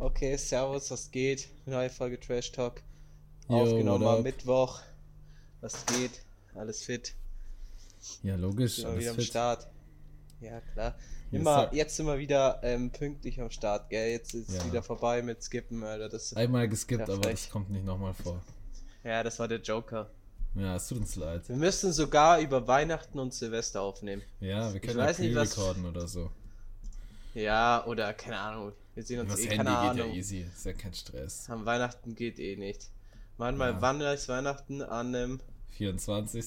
Okay, servus, was geht? Neue Folge Trash Talk. Yo, Aufgenommen am? Mittwoch. Was geht? Alles fit? Ja, logisch. Sind alles wieder am fit. Start. Ja, klar. Yes, Immer, sir. jetzt sind wir wieder ähm, pünktlich am Start, gell? Jetzt ist es Ja. wieder vorbei mit Skippen, Alter. Das, Einmal geskippt, aber frech. das kommt nicht nochmal vor. ja, das war der Joker. Ja, es tut uns leid. Wir müssen sogar über Weihnachten und Silvester aufnehmen. Ja, wir können weiß ja nicht, was- oder so. Ja, oder keine Ahnung. Wir sehen uns Das eh, Handy keine geht Ahnung. ja easy. Ist ja kein Stress. Am Weihnachten geht eh nicht. Manchmal, Ja. wann ist Weihnachten? An einem 24.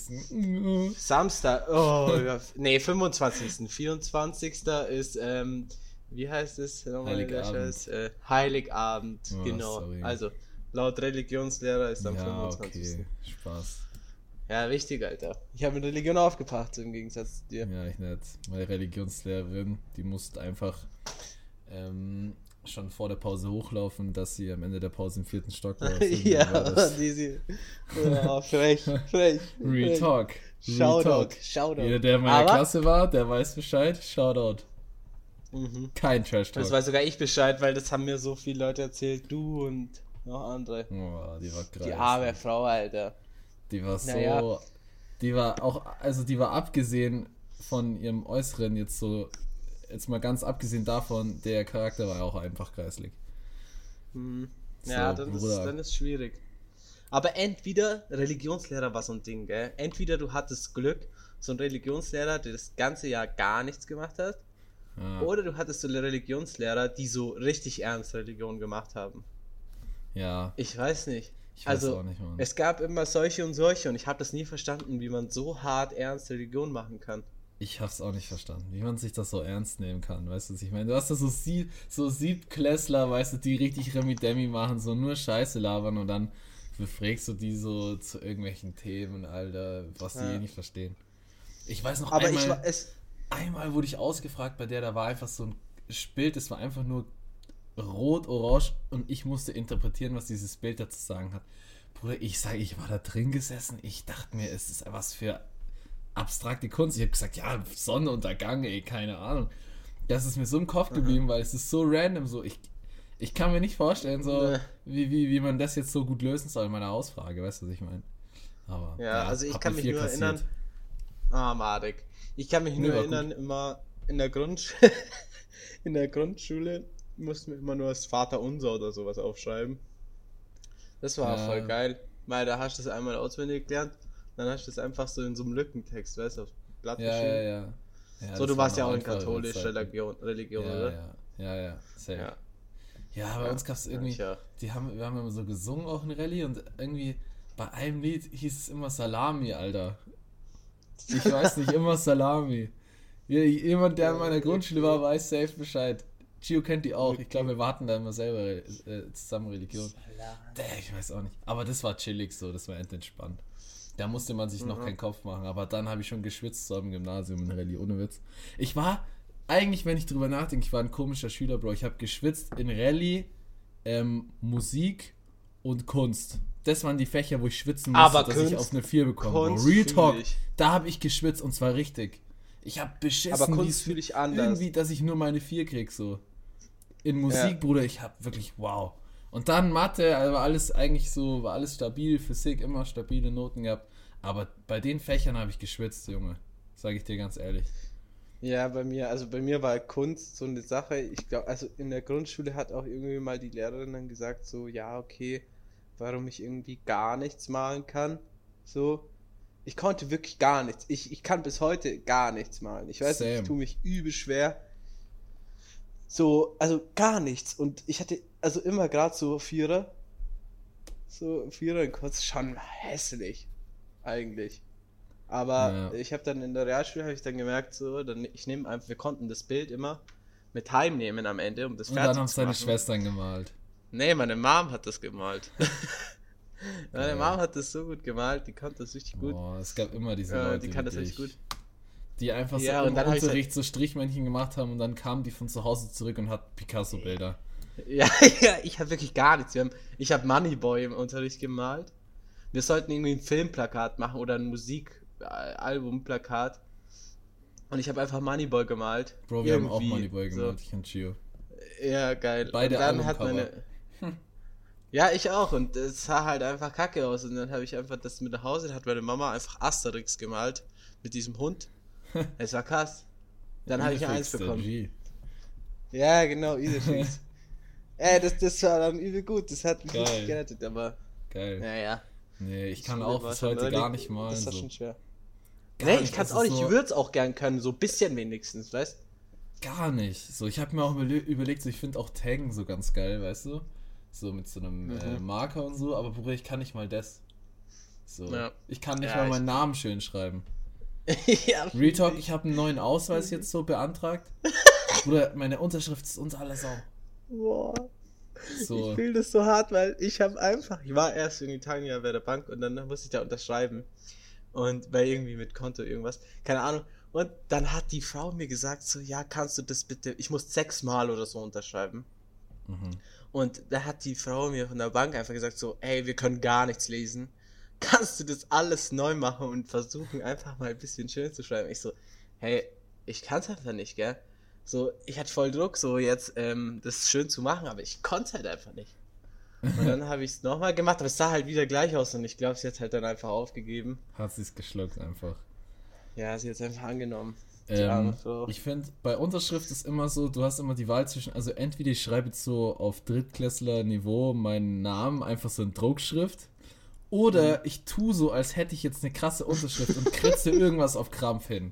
Samstag. Oh, nee, 25. 24. ist, ähm, wie heißt es? nochmal Heiligabend. Äh, Heiligabend, Oh, genau. sorry. Also, laut Religionslehrer ist am Ja, 25. okay. Spaß. Ja, richtig, Alter. Ich habe mit Religion aufgepasst, im Gegensatz zu dir. Ja, ich nicht. Meine Religionslehrerin, die musste einfach ähm, schon vor der Pause hochlaufen, dass sie am Ende der Pause im vierten Stock war. Ja, war das- die, sie. Ja, frech, frech. Real. Talk. Shoutout. Shoutout. Jeder, der in meiner Aber- Klasse war, der weiß Bescheid. Shoutout. Mhm. Kein Trash Talk. Das weiß sogar ich Bescheid, weil das haben mir so viele Leute erzählt. Du und noch andere. Oh, die war krass. Die arme Frau, Alter. Die war so. Naja. Die war auch, also die war abgesehen von ihrem Äußeren jetzt so, jetzt mal ganz abgesehen davon, der Charakter war ja auch einfach kreislig. Hm. So, Ja, dann ist, dann ist schwierig. Aber entweder, Religionslehrer war so ein Ding, gell? Entweder du hattest Glück, so ein Religionslehrer, der das ganze Jahr gar nichts gemacht hat, Ja, oder du hattest so Religionslehrer, die so richtig ernst Religion gemacht haben. ja Ich weiß nicht. ich weiß also, auch nicht, es gab immer solche und solche und ich habe das nie verstanden, wie man so hart ernst Religion machen kann. Ich hab's auch nicht verstanden, wie man sich das so ernst nehmen kann, weißt du, was ich meine? Du hast da so, Sie so Siebklässler, weißt du, die richtig Remi-Demi machen, so nur Scheiße labern und dann befragst du die so zu irgendwelchen Themen, Alter, was die Ja. eh nicht verstehen. Ich weiß noch Aber einmal, ich war es. einmal wurde ich ausgefragt bei der, da war einfach so ein Bild, das war einfach nur rot, orange und ich musste interpretieren, was dieses Bild dazu sagen hat. Bruder, ich sage, ich war da drin gesessen, ich dachte mir, es ist was für abstrakte Kunst. Ich habe gesagt, ja, Sonnenuntergang, ey, keine Ahnung. Das ist mir so im Kopf geblieben, weil es ist so random, so ich, ich kann mir nicht vorstellen, so Nee. wie, wie, wie man das jetzt so gut lösen soll in meiner Ausfrage, weißt du, was ich meine? Aber Ja, also ich kann mich nur kassiert. erinnern. Ah, Marek. Ich kann mich Nee, nur erinnern, immer in der Grundsch in der Grundschule mussten wir immer nur das Vaterunser oder sowas aufschreiben. Das war Ja. voll geil, weil da hast du es einmal auswendig gelernt, dann hast du es einfach so in so einem Lückentext, weißt du, auf Blatt Ja, ja, geschrieben. ja. ja So, das du warst ja auch in katholischer. Religion, Religion ja, oder? Ja, ja, ja, safe. Ja. Ja, bei Ja, uns gab es irgendwie, ja. die haben, wir haben immer so gesungen auch in Rallye und irgendwie bei einem Lied hieß es immer Salami, Alter. Ich weiß nicht, immer Salami. Ja, Jemand, der in meiner Grundschule war, weiß safe Bescheid. Gio kennt die auch. Ich glaube, wir warten da immer selber äh, zusammen Religion. Däh, Ich weiß auch nicht. Aber das war chillig so, das war entspannt. Da musste man sich noch Mhm. keinen Kopf machen. Aber dann habe ich schon geschwitzt so im Gymnasium in Rallye, ohne Witz. Ich war, eigentlich, wenn ich drüber nachdenke, ich war ein komischer Schüler, Bro. Ich habe geschwitzt in Rallye, ähm, Musik und Kunst. Das waren die Fächer, wo ich schwitzen musste, Aber dass ich Kunst- auf eine 4 bekomme. Kunst Real Talk. ich. Da habe ich geschwitzt und zwar richtig. Ich habe beschissen. Aber Kunst fühle ich anders. Irgendwie, dass ich nur meine 4 krieg, so. In Musik, Ja. Bruder, ich habe wirklich, wow. Und dann Mathe, also war alles eigentlich so, war alles stabil, Physik immer stabile Noten gehabt. Aber bei den Fächern habe ich geschwitzt, Junge. Sage ich dir ganz ehrlich. Ja, bei mir, also bei mir war Kunst so eine Sache. Ich glaube, also in der Grundschule hat auch irgendwie mal die Lehrerin dann gesagt, so, ja, okay, warum ich irgendwie gar nichts malen kann. So, ich konnte wirklich gar nichts. Ich, ich kann bis heute gar nichts malen. Ich weiß, nicht, ich Same. tue mich übel schwer. So, also gar nichts. Und ich hatte also immer gerade so Vierer. So Vierer in Kunst, schon hässlich. Eigentlich. Aber Ja. ich habe dann in der Realschule habe ich dann gemerkt, so, dann ich nehme einfach, wir konnten das Bild immer mit heimnehmen am Ende, um das Und fertig dann haben zu seine machen. Schwestern gemalt. Nee, meine Mom hat das gemalt. meine Geil. Mom hat das so gut gemalt, die konnte das richtig gut. Boah, es gab immer diese Ja, Leute. die kann das richtig gut. Die einfach so Ja, und im Unterricht so Strichmännchen gemacht haben und dann kamen die von zu Hause zurück und hat Picasso-Bilder. Ja, ja, ich habe wirklich gar nichts. Wir haben, ich habe Moneyboy im Unterricht gemalt. Wir sollten irgendwie ein Filmplakat machen oder ein Musikalbumplakat. Und ich habe einfach Moneyboy gemalt. Bro, wir haben auch Irgendwie Moneyboy so. gemalt, ich und Gio. Ja, geil. Beide und dann hat meine. Ja, ich auch. Und es sah halt einfach kacke aus. Und dann habe ich einfach das mit nach Hause. Da hat meine Mama einfach Asterix gemalt. Mit diesem Hund. Es war krass. Dann habe ich eins bekommen. G. Ja, genau, Idefix. Ey, das, das war dann übel gut. Das hat mich Geil. gerettet. Aber, Geil. naja. Nee, ich kann auch bis heute gar nicht malen. Das war So. schon schwer. Nee, ich kann es auch ist nicht. Ich würde es auch gern können. So ein bisschen wenigstens, weißt Gar nicht. So, ich habe mir auch überle überlegt, so, ich finde auch Taggen so ganz geil, weißt du? So mit so einem äh, Mhm. Marker und so, aber Bruder, ich kann nicht mal das. So. Ja. Ich kann nicht Ja, mal meinen Namen schön schreiben. ja. Real Talk, ich habe einen neuen Ausweis jetzt so beantragt. Bruder, meine Unterschrift ist unter aller Sau. Boah. So. Ich fühle das so hart, weil ich habe einfach, ich war erst in Italien bei der Bank und dann musste ich da unterschreiben. Und bei irgendwie mit Konto irgendwas, keine Ahnung. Und dann hat die Frau mir gesagt, so, ja, kannst du das bitte, ich muss sechsmal oder so unterschreiben. Mhm. Und da hat die Frau mir von der Bank einfach gesagt, so, ey, wir können gar nichts lesen. Kannst du das alles neu machen und versuchen, einfach mal ein bisschen schön zu schreiben? Ich so, hey, ich kann es einfach nicht, gell? So, ich hatte voll Druck, so jetzt ähm, das schön zu machen, aber ich konnte es halt einfach nicht. Und dann habe ich es nochmal gemacht, aber es sah halt wieder gleich aus und ich glaube, sie hat halt dann einfach aufgegeben. Hat sie's geschluckt einfach. Ja, sie hat es einfach angenommen. Ähm, ich finde, bei Unterschrift ist immer so, du hast immer die Wahl zwischen, also entweder ich schreibe jetzt so auf Drittklässler-Niveau meinen Namen, einfach so in Druckschrift, oder Mhm. ich tue so, als hätte ich jetzt eine krasse Unterschrift und kritze irgendwas auf Krampf hin.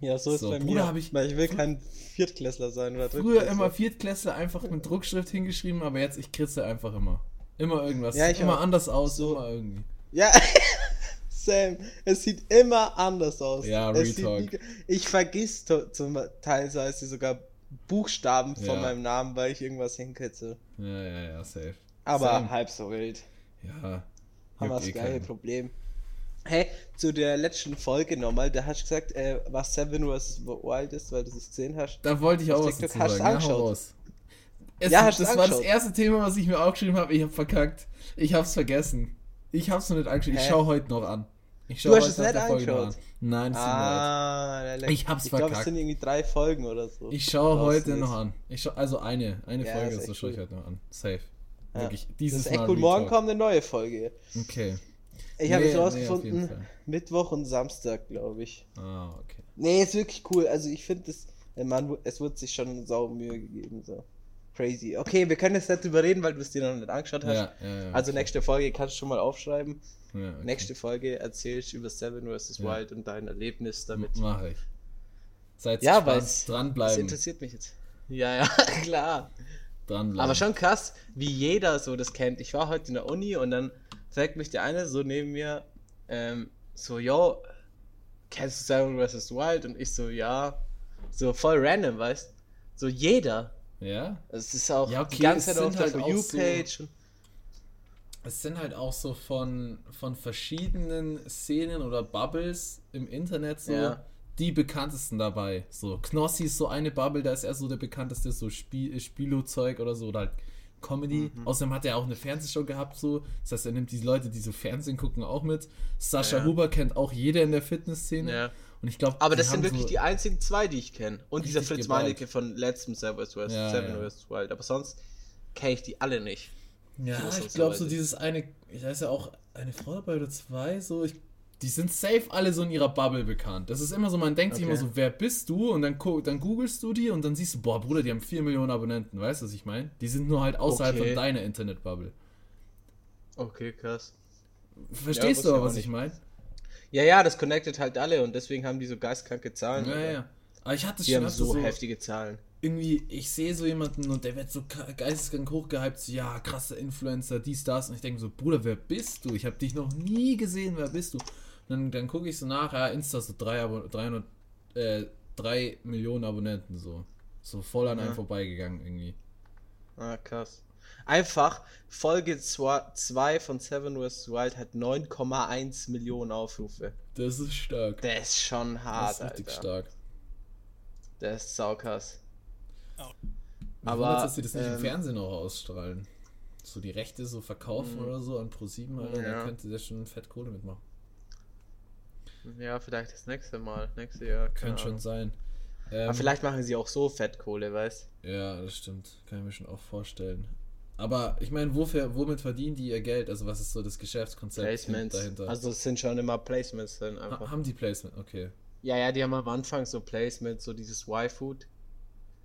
Ja, so ist so, bei Bruder, mir. ich- weil ich will kein Viertklässler sein oder Früher Drittklässler. immer Viertklässler einfach mit Druckschrift hingeschrieben, aber jetzt ich kritze einfach immer. Immer irgendwas. Ja, Sieht ich immer auch. anders aus, So. immer irgendwie. Ja, Sam, es sieht immer anders aus. Ja, es Real sieht Talk. nie- Ich vergiss zum teilweise sogar Buchstaben von Ja. meinem Namen, weil ich irgendwas hinkritze. Ja, ja, ja, safe. Aber Same. halb so wild. Ja. Haben wir das eh gleiche. Problem. Hey, zu der letzten Folge nochmal, da hast du gesagt, äh, was Seven vs. Wild ist, weil du es gesehen hast. Da wollte ich auch was TikTok hast sagen. Ja, hau angeschaut? Es, Ja, hast das war das erste Thema, was ich mir aufgeschrieben habe. Ich habe verkackt. Ich hab's vergessen. Ich hab's noch nicht angeschaut. Ich Hä? schau heute noch an. Ich schau Du hast es nicht der Folge noch angeschaut? An. Nein, das Ah, Leck. Ich hab's Ich glaube, es verkackt. sind irgendwie drei Folgen oder so. Ich schaue heute nicht. noch an. Ich schau, also eine, eine Ja, Folge, so echt schaue ich cool. heute noch an. Safe. Ja. Wirklich. Das Dieses ist echt Mal cool. Morgen kommt eine neue Folge. Okay. Ich habe Nee, jetzt nee, rausgefunden, Fall. Mittwoch und Samstag, glaube ich. Ah, okay. Nee, ist wirklich cool. Also ich finde es, man, es wird sich schon sau Mühe gegeben. So. Crazy. Okay, wir können jetzt nicht drüber reden, weil du es dir noch nicht angeschaut hast. Ja, ja, ja, Also okay. nächste Folge kannst du schon mal aufschreiben. Okay. Nächste Folge erzählst du über Seven vs. Wild und dein Erlebnis damit. Mache ich. Seid Ja, weil es- Das Dranbleiben. interessiert mich jetzt. Ja, ja, klar. Dranbleiben. Aber schon krass, wie jeder so das kennt. Ich war heute in der Uni und dann fragt mich der eine so neben mir, ähm, so, yo, kennst du Seven vs. Wild? Und ich so, ja. So voll random, weißt So jeder. Ja? Es ist auch Ja, okay, die ganze es Zeit auf sind der halt For auch You-Page. und Es sind halt auch so von, von verschiedenen Szenen oder Bubbles im Internet so Ja. die bekanntesten dabei. So, Knossi ist so eine Bubble, da ist er so der bekannteste, so Spiel, Spielo-Zeug oder so, oder halt Comedy. Mhm. Außerdem hat er auch eine Fernsehshow gehabt, so. Das heißt, er nimmt die Leute, die so Fernsehen gucken, auch mit. Sascha Ja. Huber kennt auch jeder in der Fitnessszene. Ja. Und ich glaube, Aber das sind wirklich die einzigen zwei, die ich kenne. Und dieser Fritz. Meinecke von letztem Seven vs. Ja, Seven ja. vs. Wild. Aber sonst kenne ich die alle nicht. Ja, ich glaube so so dieses eine, ich weiß ja auch eine Frau dabei oder zwei, so ich, die sind safe alle so in ihrer Bubble bekannt. Das ist immer so, man denkt sich Okay. immer so, wer bist du? Und dann, dann googelst du die und dann siehst du, boah Bruder, die haben 4 Millionen Abonnenten, weißt du, was ich meine? Die sind nur halt außerhalb Okay. von deiner Internetbubble. Okay, krass. Verstehst wusste du aber, was nicht. ich meine? Ja, ja, das connectet halt alle und deswegen haben die so geistkranke Zahlen. Ja, ja. Aber ich hatte Die schon haben so, so, heftige Zahlen. irgendwie, ich sehe so jemanden und der wird so geisteskrank hochgehypt, so, ja, krasser Influencer, dies, das. Und ich denke so, Bruder, wer bist du? Ich habe dich noch nie gesehen, wer bist du? Dann, dann gucke ich so nach, ja, Insta so drei Abo 300, äh, 3 Millionen Abonnenten, so. So voll an einem Ja. vorbeigegangen irgendwie. Ah, krass. Einfach, Folge 2 von Seven vs. Wild hat 9,1 Millionen Aufrufe. Das ist stark. Der ist schon Das hart, ist richtig Alter. stark. Der ist saukrass. Aber, Aber, dass sie das nicht im ähm, Fernsehen auch ausstrahlen. So die Rechte so verkaufen oder so an Pro7, Alter, Ja. da könnte der schon fett Kohle mitmachen. Ja, vielleicht das nächste Mal. Nächste Jahr. Könnte schon sein. Ähm, Aber vielleicht machen sie auch so Fettkohle, weißt Ja, das stimmt. Kann ich mir schon auch vorstellen. Aber ich meine, wofür, womit verdienen die ihr Geld? Also was ist so das Geschäftskonzept Placements. dahinter? Also es sind schon immer Placements dann ha haben die Placement? Okay. Ja, ja, die haben am Anfang so Placements, so dieses Y-Food.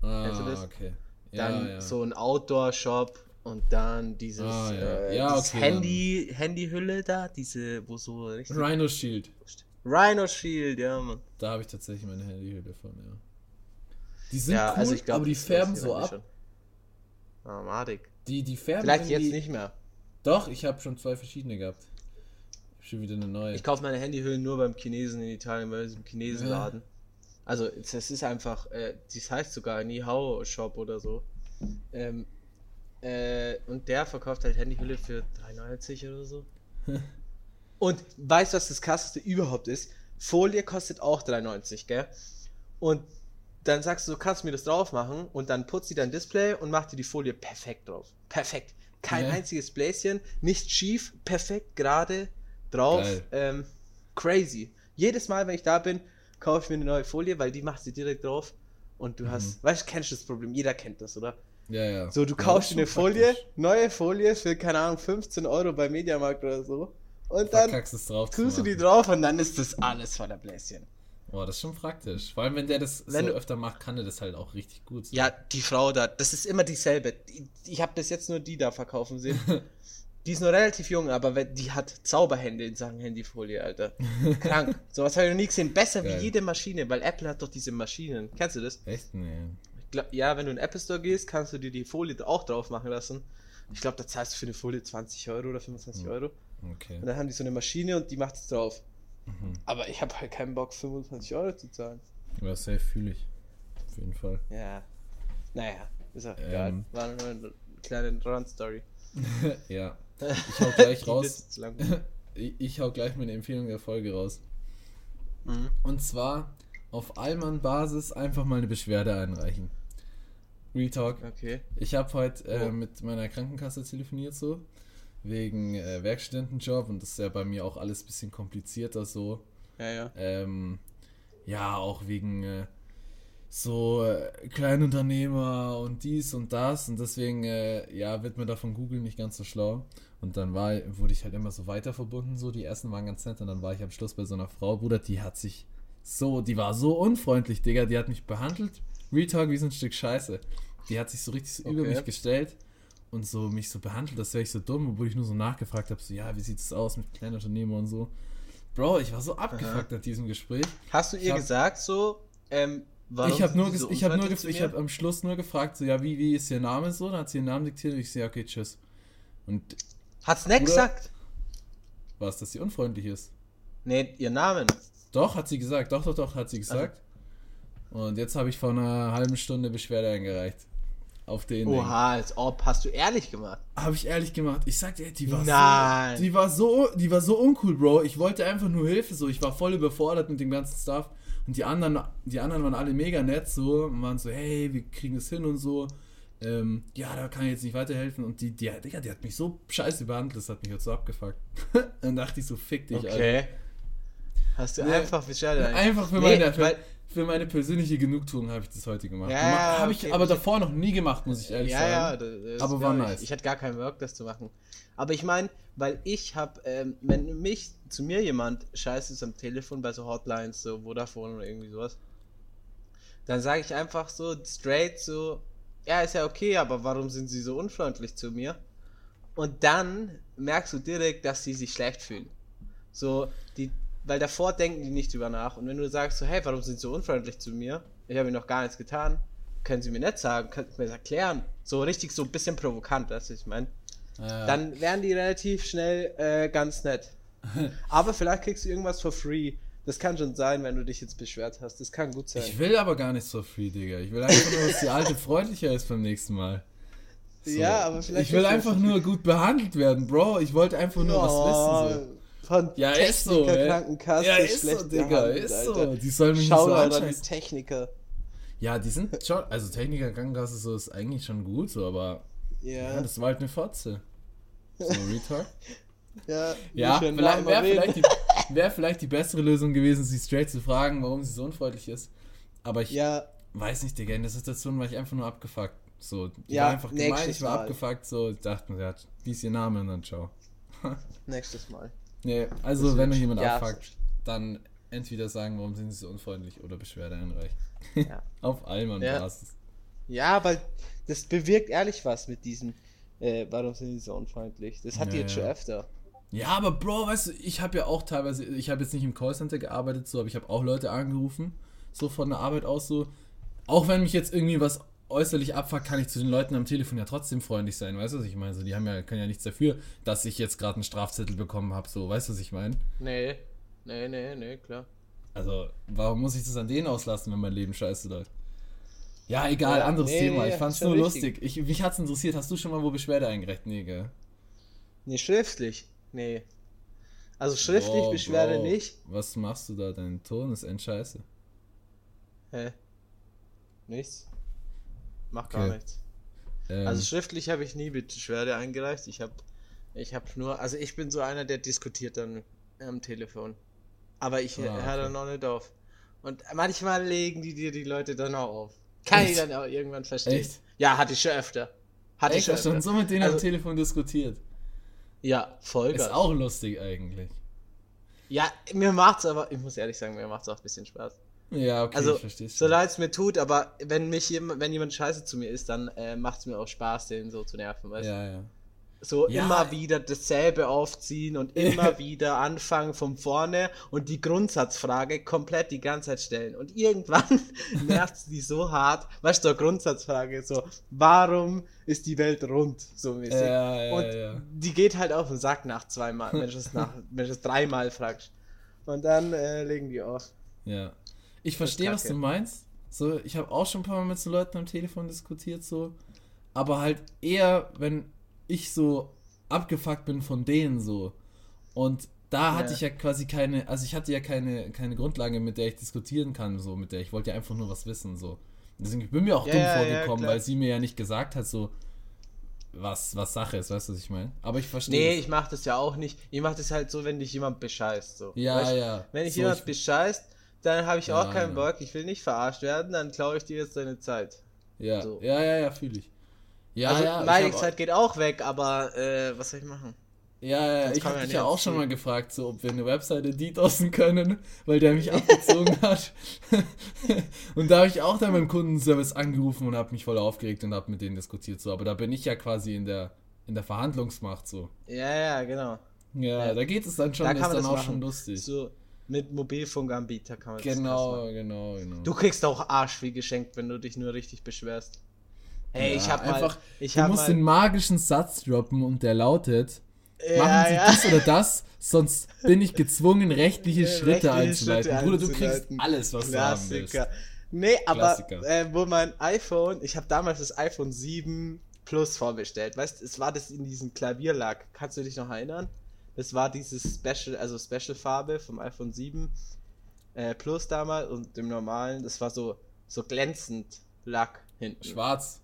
Ah, Kennst du das? okay. Ja, Dann ja. so ein Outdoor-Shop und dann dieses, Ah, ja. äh, dieses okay, Handy, Handyhülle da, diese, wo so richtig. Rhino Shield. Rhino Shield, ja, Mann. Da habe ich tatsächlich meine Handyhülle von, ja. Die sind ja, cool, also ich glaube, aber die färben so ab. Madig. Die, die färben Vielleicht jetzt nicht mehr. Doch, ich habe schon zwei verschiedene gehabt. Schon wieder eine neue. Ich kaufe meine Handyhüllen nur beim Chinesen in Italien, bei diesem Chinesenladen. Also, es es ist einfach, äh, das heißt sogar Nihao Shop oder so. Ähm, äh, und der verkauft halt Handyhülle für 3,90 oder so. und weißt du, was das krasseste überhaupt ist? Folie kostet auch 3,90, gell? Und dann sagst du, du kannst mir das drauf machen und dann putzt sie dein Display und macht dir die Folie perfekt drauf. Perfekt. Kein Ja. einziges Bläschen, nicht schief, perfekt gerade drauf. Ähm, crazy. Jedes Mal, wenn ich da bin, kaufe ich mir eine neue Folie, weil die macht sie direkt drauf. Und du hast, weißt du, kennst du das Problem? Jeder kennt das, oder? ja, ja. So, du Ja, kaufst dir eine Folie, praktisch. neue Folie für, keine Ahnung, 15 Euro bei Mediamarkt oder so. Und dann Verkackst es drauf zu tust du die drauf und dann ist das alles voller Bläschen. Boah, das ist schon praktisch. Vor allem, wenn der das Wenn so du- öfter macht, kann er das halt auch richtig gut. Ja, die Frau da, das ist immer dieselbe. Die- Ich habe bis jetzt nur die da verkaufen sehen. Die ist nur relativ jung, aber wenn- die hat Zauberhände in Sachen Handyfolie, Alter. Krank. Sowas habe ich noch nie gesehen. Besser Geil. wie jede Maschine, weil Apple hat doch diese Maschinen. Kennst du das? Echt? Nee. Ich glaub, ja, wenn du in den Apple Store gehst, kannst du dir die Folie auch drauf machen lassen. Ich glaube, da zahlst du für eine Folie 20 Euro oder 25 Euro. Okay. Und dann haben die so eine Maschine und die macht es drauf. Mhm. Aber ich habe halt keinen Bock, 25 Euro zu zahlen. Ja, safe fühle ich. Auf jeden Fall. Ja. Naja, ist auch Ähm. egal. War nur eine kleine Run-Story. ja. Ich hau gleich raus. Ich hau gleich meine Empfehlung der Folge raus. Mhm. Und zwar auf Allmann-Basis einfach mal eine Beschwerde einreichen. Retalk. Okay. Ich habe heute äh, Oh. mit meiner Krankenkasse telefoniert so. Wegen äh, Werkstudentenjob und das ist ja bei mir auch alles ein bisschen komplizierter so. Ja, ja. Ähm, ja, auch wegen äh, so äh, Kleinunternehmer und dies und das und deswegen, äh, ja, wird mir da von Google nicht ganz so schlau. Und dann war, wurde ich halt immer so weiter verbunden, so die ersten waren ganz nett und dann war ich am Schluss bei so einer Frau, Bruder, die hat sich so, die war so unfreundlich, Digga, die hat mich behandelt, Retalk wie so ein Stück Scheiße. Die hat sich so richtig so über Okay. mich gestellt und so mich so behandelt, das wäre ich so dumm, obwohl ich nur so nachgefragt habe, so, ja, wie sieht es aus mit Kleinunternehmer und so. Bro, ich war so abgefuckt nach diesem Gespräch. Hast du ihr hab- gesagt so, ähm, warum ich habe nur, so ich habe nur, ich habe am Schluss nur gefragt, so ja, wie, wie ist ihr Name so? Dann hat sie ihren Namen diktiert und ich so, ja, okay, tschüss. Und Hat's nicht gesagt? was, dass sie unfreundlich ist? Nee, ihr Namen. Doch, hat sie gesagt. Doch, doch, doch, hat sie gesagt. Und jetzt habe ich vor einer halben Stunde Beschwerde eingereicht. Auf den. Oha, als ob. Hast du ehrlich gemacht? Habe ich ehrlich gemacht. Ich sag dir, die war Nein. so, die war so, die war so uncool, Bro. Ich wollte einfach nur Hilfe, so. Ich war voll überfordert mit dem ganzen Stuff. Und die anderen, die anderen waren alle mega nett, so. Und waren so, hey, wir kriegen das hin und so. Ähm, ja, da kann ich jetzt nicht weiterhelfen. Und die, die, Digga, die hat mich so scheiße behandelt, das hat mich jetzt so abgefuckt. Dann dachte ich so, fick dich, Alter. Okay. Hast du Nee. einfach Bescheid Einfach für, Nee, meine, für, weil- für meine persönliche Genugtuung habe ich das heute gemacht. Ja, ja, habe ich okay. aber davor noch nie gemacht, muss ich ehrlich Ja, ja, sagen. das, das Aber war nice. Ich, ich hatte gar keinen Work, das zu machen. Aber ich meine, weil ich habe, ähm, wenn mich zu mir jemand scheiße ist am Telefon bei so Hotlines, so Vodafone oder irgendwie sowas, dann sage ich einfach so straight so, ja, ist ja okay, aber warum sind sie so unfreundlich zu mir? Und dann merkst du direkt, dass sie sich schlecht fühlen. So, die, weil davor denken die nicht drüber nach. Und wenn du sagst so, hey, warum sind sie so unfreundlich zu mir? Ich habe ihnen noch gar nichts getan. Können sie mir nicht sagen, können sie mir das erklären. So richtig so ein bisschen provokant, weißt du, ich meine? Ja. Dann wären die relativ schnell äh, ganz nett. Aber vielleicht kriegst du irgendwas for free. Das kann schon sein, wenn du dich jetzt beschwert hast. Das kann gut sein. Ich will aber gar nicht so free, Digga. Ich will einfach nur, dass die alte freundlicher ist beim nächsten Mal. So. Ja, aber vielleicht Ich will einfach nur gut behandelt werden, Bro. Ich wollte einfach nur was wissen. So. Von Ja, ist so. Techniker, ey. Krankenkasse, Ja, ist so, schlecht Digga. behandelt, Ist Alter. so. Die sollen mich Schau nicht so an die. Techniker. Ja, die sind schon, also Techniker Krankenkasse so ist eigentlich schon gut, so, aber ja, Ja, das war halt eine Fotze. So, Retard. ja, Ja, vielleicht, wäre vielleicht, die- wär vielleicht die bessere Lösung gewesen, sie straight zu fragen, warum sie so unfreundlich ist. Aber ich Ja, weiß nicht, Digga, in der Situation war ich einfach nur abgefuckt. So, die Ja, war einfach gemein, ich war Mal. abgefuckt, so, ich dachte mir, ja, wie ist ihr Name und dann ciao. nächstes Mal. Nee, also Das wenn ist- euch jemand ja. abfuckt, dann entweder sagen, warum sind sie so unfreundlich oder Beschwerde einreichen. Ja. Auf allmann Ja. Basis. Ja, aber das bewirkt ehrlich was mit diesem, äh, warum sind die so unfreundlich? Das hat die Ja, jetzt schon öfter. Ja, aber Bro, weißt du, ich habe ja auch teilweise, ich habe jetzt nicht im Callcenter gearbeitet, so, aber ich habe auch Leute angerufen, so von der Arbeit aus so. Auch wenn mich jetzt irgendwie was äußerlich abfuckt, kann ich zu den Leuten am Telefon ja trotzdem freundlich sein, weißt du, was ich meine? So, die haben ja, können ja nichts dafür, dass ich jetzt gerade einen Strafzettel bekommen habe, so, weißt du, was ich meine? Nee, nee, nee, nee, klar. Also, warum muss ich das an denen auslassen, wenn mein Leben scheiße läuft? Ja, egal, Ja, anderes nee, Thema. nee, ich fand's nur richtig. lustig. Ich, mich hat's interessiert. Hast du schon mal wo Beschwerde eingereicht? Nee, gell? Nee, schriftlich. Nee. Also schriftlich Boah, Beschwerde Bro, nicht. Was machst du da? Dein Ton ist end scheiße. Hä? Nichts. Mach Okay. gar nichts. Ähm, Also schriftlich habe ich nie Beschwerde eingereicht. Ich habe ich habe nur, also ich bin so einer, der diskutiert dann am Telefon. Aber ich Ah, höre okay. dann noch nicht auf. Und manchmal legen die dir die Leute dann auch auf. Kann ich Echt? dann auch irgendwann verstehen. Echt? Ja, hatte ich schon öfter. Hatte ich Echt, schon hast du öfter. schon so mit denen am Also- Telefon diskutiert? Ja, voll Ist auch lustig eigentlich. Ja, mir macht's aber, ich muss ehrlich sagen, mir macht's auch ein bisschen Spaß. Ja, okay, Also, ich verstehe so leid es mir tut, aber wenn mich jemand, wenn jemand scheiße zu mir ist, dann äh, macht's mir auch Spaß, den so zu nerven, weißt du? Ja, ja. So Ja. immer wieder dasselbe aufziehen und immer wieder anfangen von vorne und die Grundsatzfrage komplett die ganze Zeit stellen. Und irgendwann nervt die so hart, weißt du, Grundsatzfrage, so, warum ist die Welt rund, so mäßig. Ja, ja, und ja. die geht halt auf den Sack nach zweimal, wenn du es nach, wenn du es dreimal fragst. Und dann äh, legen die auf. Ja. Ich verstehe, was du meinst. So, ich habe auch schon ein paar Mal mit so Leuten am Telefon diskutiert, so. Aber halt eher, wenn ich so abgefuckt bin von denen so. Und da hatte Ja. ich ja quasi keine, also ich hatte ja keine, keine Grundlage, mit der ich diskutieren kann, so, mit der ich wollte ja einfach nur was wissen, so. Deswegen ich bin mir auch Ja, dumm ja, vorgekommen, weil sie mir ja nicht gesagt hat, so, was, was Sache ist, weißt du, was ich meine? Aber ich verstehe. Nee, das. ich mach das ja auch nicht. Ich mach das halt so, wenn dich jemand bescheißt. So. Ja, Weißt ja. Wenn dich So, jemand ich- bescheißt, dann habe ich Ja, auch keinen ja. Bock. Ich will nicht verarscht werden, dann klaue ich dir jetzt deine Zeit. Ja, so. ja, ja, ja, fühle ich. Ja, also ja, meine Zeit geht auch weg, aber äh, was soll ich machen? Ja, ja, Sonst ich habe man dich ja ja auch schon mal gefragt, so, ob wir eine Webseite DDoSen können, weil der mich abgezogen hat. und da habe ich auch dann beim Kundenservice angerufen und habe mich voll aufgeregt und habe mit denen diskutiert, so. Aber da bin ich ja quasi in der, in der Verhandlungsmacht, so. Ja, ja, genau. Ja, Ja. da geht es dann schon, da ist dann das auch machen. schon lustig. So mit Mobilfunkanbieter kann man das krass genau, machen. genau, genau. Du kriegst auch Arsch viel geschenkt, wenn du dich nur richtig beschwerst. Hey, Ja, ich hab mal, einfach, ich du hab musst mal, den magischen Satz droppen und der lautet, ja, machen Sie ja. dies oder das, sonst bin ich gezwungen, rechtliche Schritte rechtliche einzuleiten. Schritte Bruder, du kriegst alles, was du haben willst. Klassiker. Nee, aber Klassiker. äh, wo mein iPhone, ich habe damals das iPhone 7 Plus vorbestellt. Weißt du, es war das in diesem Klavierlack. Kannst du dich noch erinnern? Das war dieses Special, also Special Farbe vom iPhone 7 äh, Plus damals und dem normalen. Das war so, so glänzend Lack hinten. Schwarz.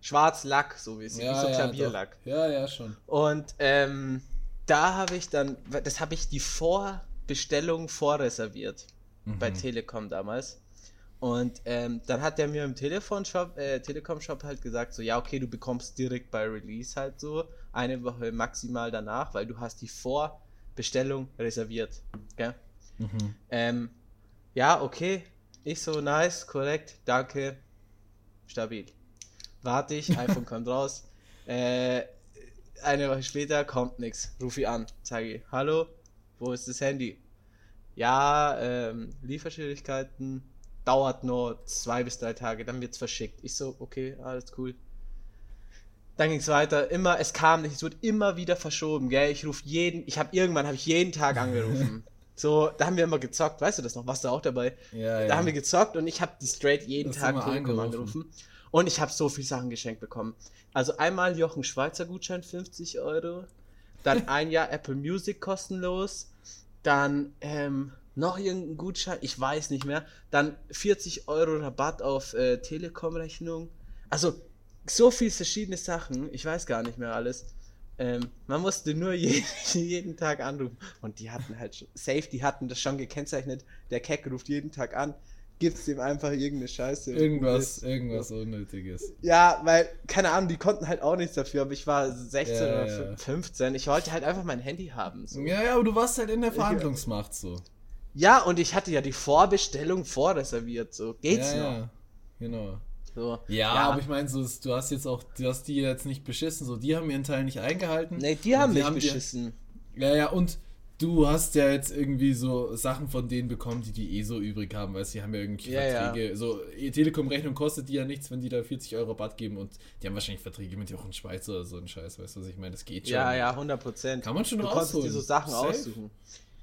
Schwarz Lack, so wie es wie so Klavierlack. doch. Ja, ja, schon. Und ähm, da habe ich dann, das habe ich die Vorbestellung vorreserviert bei Mhm. Telekom damals. Und ähm, dann hat der mir im Telefonshop, äh, Telekom-Shop halt gesagt, so, ja, okay, du bekommst direkt bei Release halt so, eine Woche maximal danach, weil du hast die Vorbestellung reserviert. Gell? Mhm. Ähm, ja, okay. Ich so, nice, korrekt, danke, stabil. Warte ich, iPhone kommt raus. Äh, eine Woche später kommt nichts. Ruf ich an, sage ich, hallo, wo ist das Handy? Ja, ähm, Lieferschwierigkeiten, dauert nur zwei bis drei Tage, dann wird's verschickt. Ich so, okay, alles cool. Dann ging's weiter, immer, es kam nicht, es wird immer wieder verschoben, gell? Ich rufe jeden, ich habe irgendwann, habe ich jeden Tag angerufen. so, da haben wir immer gezockt, weißt du das noch? Warst du auch dabei? Ja, ja. Da haben wir gezockt und ich habe die straight jeden du Tag angerufen? angerufen. Und ich habe so viel Sachen geschenkt bekommen. Also einmal Jochen Schweizer Gutschein 50 Euro, dann ein Jahr Apple Music kostenlos, dann ähm, noch irgendein Gutschein, ich weiß nicht mehr, dann 40 Euro Rabatt auf äh, Telekom-Rechnung. Also so viel verschiedene Sachen, ich weiß gar nicht mehr alles. Ähm, man musste nur je, jeden Tag anrufen. Und die hatten halt schon, safe, die hatten das schon gekennzeichnet. Der Keck ruft jeden Tag an. gibst ihm einfach irgendeine Scheiße. Irgendwas, irgendwas Unnötiges. Ja, weil, keine Ahnung, die konnten halt auch nichts dafür, aber ich war 16 Ja, oder ja. 15. Ich wollte halt einfach mein Handy haben. So. Ja, ja, aber du warst halt in der Verhandlungsmacht so. Ja, und ich hatte ja die Vorbestellung vorreserviert. So, geht's ja, noch? ja, genau. So. Ja, aber ich meine, so, du hast jetzt auch, du hast die jetzt nicht beschissen, so, die haben ihren Teil nicht eingehalten. Nee, die haben mich dir- beschissen. Ja, ja, und du hast ja jetzt irgendwie so Sachen von denen bekommen, die die eh so übrig haben, weil sie haben ja irgendwie Ja, ja. Verträge. So, e- Telekom-Rechnung kostet die ja nichts, wenn die da 40 Euro Rabatt geben und die haben wahrscheinlich Verträge mit Jochen Schweiz oder so ein Scheiß, weißt du, was ich meine? Das geht schon. Ja, ja, 100 Prozent. Kann man schon Du rausholen. dir so Sachen Safe. aussuchen.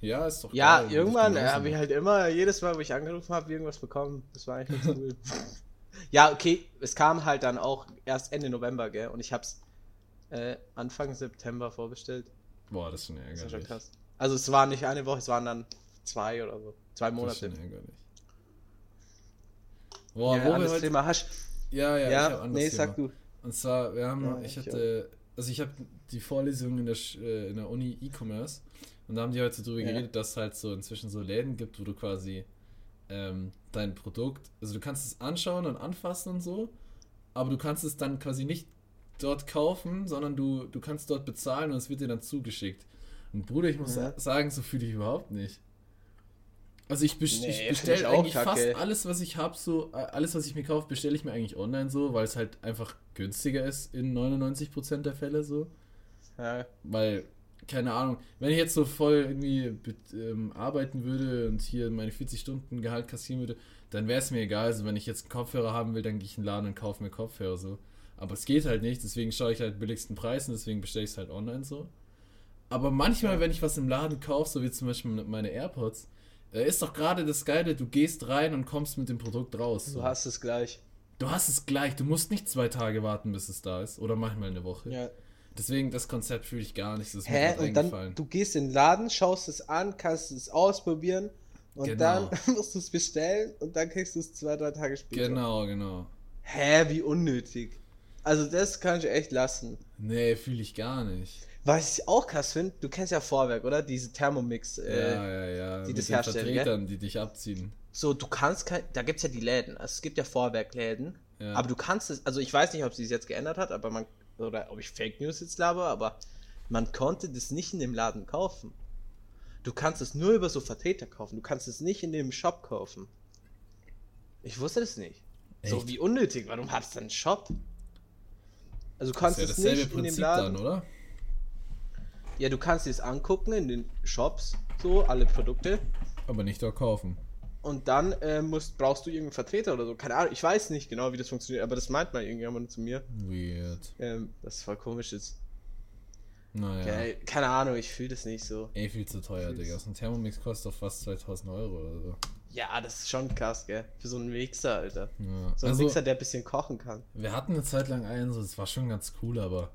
Ja, ist doch Ja, geil, irgendwann genauso habe ich halt immer, jedes Mal, wo ich angerufen habe, irgendwas bekommen. Das war eigentlich ganz cool. ja, okay, es kam halt dann auch erst Ende November, gell? Und ich hab's äh, Anfang September vorbestellt. Boah, das ist schon Das ärgerlich. war schon krass. Also es war nicht eine Woche, es waren dann zwei oder so. Zwei Das ist Monate. schon ärgerlich. Boah, ja, wo wir heute... Thema. Hast, Ja, ja, ja, ich hab nee, Thema. sag du. Und zwar, wir haben, Ja, ich ich hatte, also ich habe die Vorlesung in der, äh, in der Uni E-Commerce und da haben die heute darüber Ja. geredet, dass es halt so inzwischen so Läden gibt, wo du quasi ähm, dein Produkt, also du kannst es anschauen und anfassen und so, aber du kannst es dann quasi nicht dort kaufen, sondern du, du kannst dort bezahlen und es wird dir dann zugeschickt. Und Bruder, ich muss Ja. sagen, so fühle ich überhaupt nicht. Also ich, best Nee, ich bestelle eigentlich kacke. fast alles, was ich habe, so alles, was ich mir kaufe, bestelle ich mir eigentlich online so, weil es halt einfach günstiger ist in 99% der Fälle so. Ja, Weil, keine Ahnung, wenn ich jetzt so voll irgendwie ähm, arbeiten würde und hier meine 40 Stunden Gehalt kassieren würde, dann wäre es mir egal. Also wenn ich jetzt einen Kopfhörer haben will, dann gehe ich in den Laden und kaufe mir Kopfhörer so. Aber es geht halt nicht, deswegen schaue ich halt billigsten Preis und deswegen bestelle ich es halt online so. Aber manchmal, wenn ich was im Laden kaufe, so wie zum Beispiel meine AirPods, äh, ist doch gerade das Geile, du gehst rein und kommst mit dem Produkt raus. So. du hast es gleich. Du hast es gleich, du musst nicht zwei Tage warten, bis es da ist. Oder manchmal eine Woche. Ja. Deswegen, das Konzept fühle ich gar nicht. Das ist Hä? Und dann, du gehst in den Laden, schaust es an, kannst es ausprobieren und Genau. dann musst du es bestellen und dann kriegst du es zwei, drei Tage später. Genau, genau. Hä, wie unnötig. Also das kann ich echt lassen. Nee, fühle ich gar nicht. Was ich auch krass finde, du kennst ja Vorwerk, oder? Diese Thermomix. Äh, ja, ja, ja. die Mit das den herstellen, gell? Vertretern, die dich abziehen. So, du kannst kein, da gibt's ja die Läden. Also es gibt ja Vorwerkläden. Ja. Aber du kannst es, also ich weiß nicht, ob sie es jetzt geändert hat, aber man, oder ob ich Fake News jetzt laber, aber man konnte das nicht in dem Laden kaufen. Du kannst es nur über so Vertreter kaufen. Du kannst es nicht in dem Shop kaufen. Ich wusste das nicht. So Echt? wie unnötig. Warum hat es dann einen Shop? Also du Das kannst ist ja es nicht in dem Prinzip Laden. dann, oder? Ja, du kannst es angucken in den Shops, so alle Produkte. Aber nicht dort kaufen. Und dann äh, musst, brauchst du irgendeinen Vertreter oder so. Keine Ahnung, ich weiß nicht genau, wie das funktioniert, aber das meint mal irgendjemand zu mir. Weird. Ähm, das voll komisch ist. Naja. Ge- Keine Ahnung, ich fühle das nicht so. Eh viel zu teuer, Fühl's. Digga. So ein Thermomix kostet doch fast 2000 Euro oder so. Ja, das ist schon krass, gell? Für so einen Mixer, Alter. Ja. So ein also, Mixer, der ein bisschen kochen kann. wir hatten eine Zeit lang einen, so, das war schon ganz cool, aber.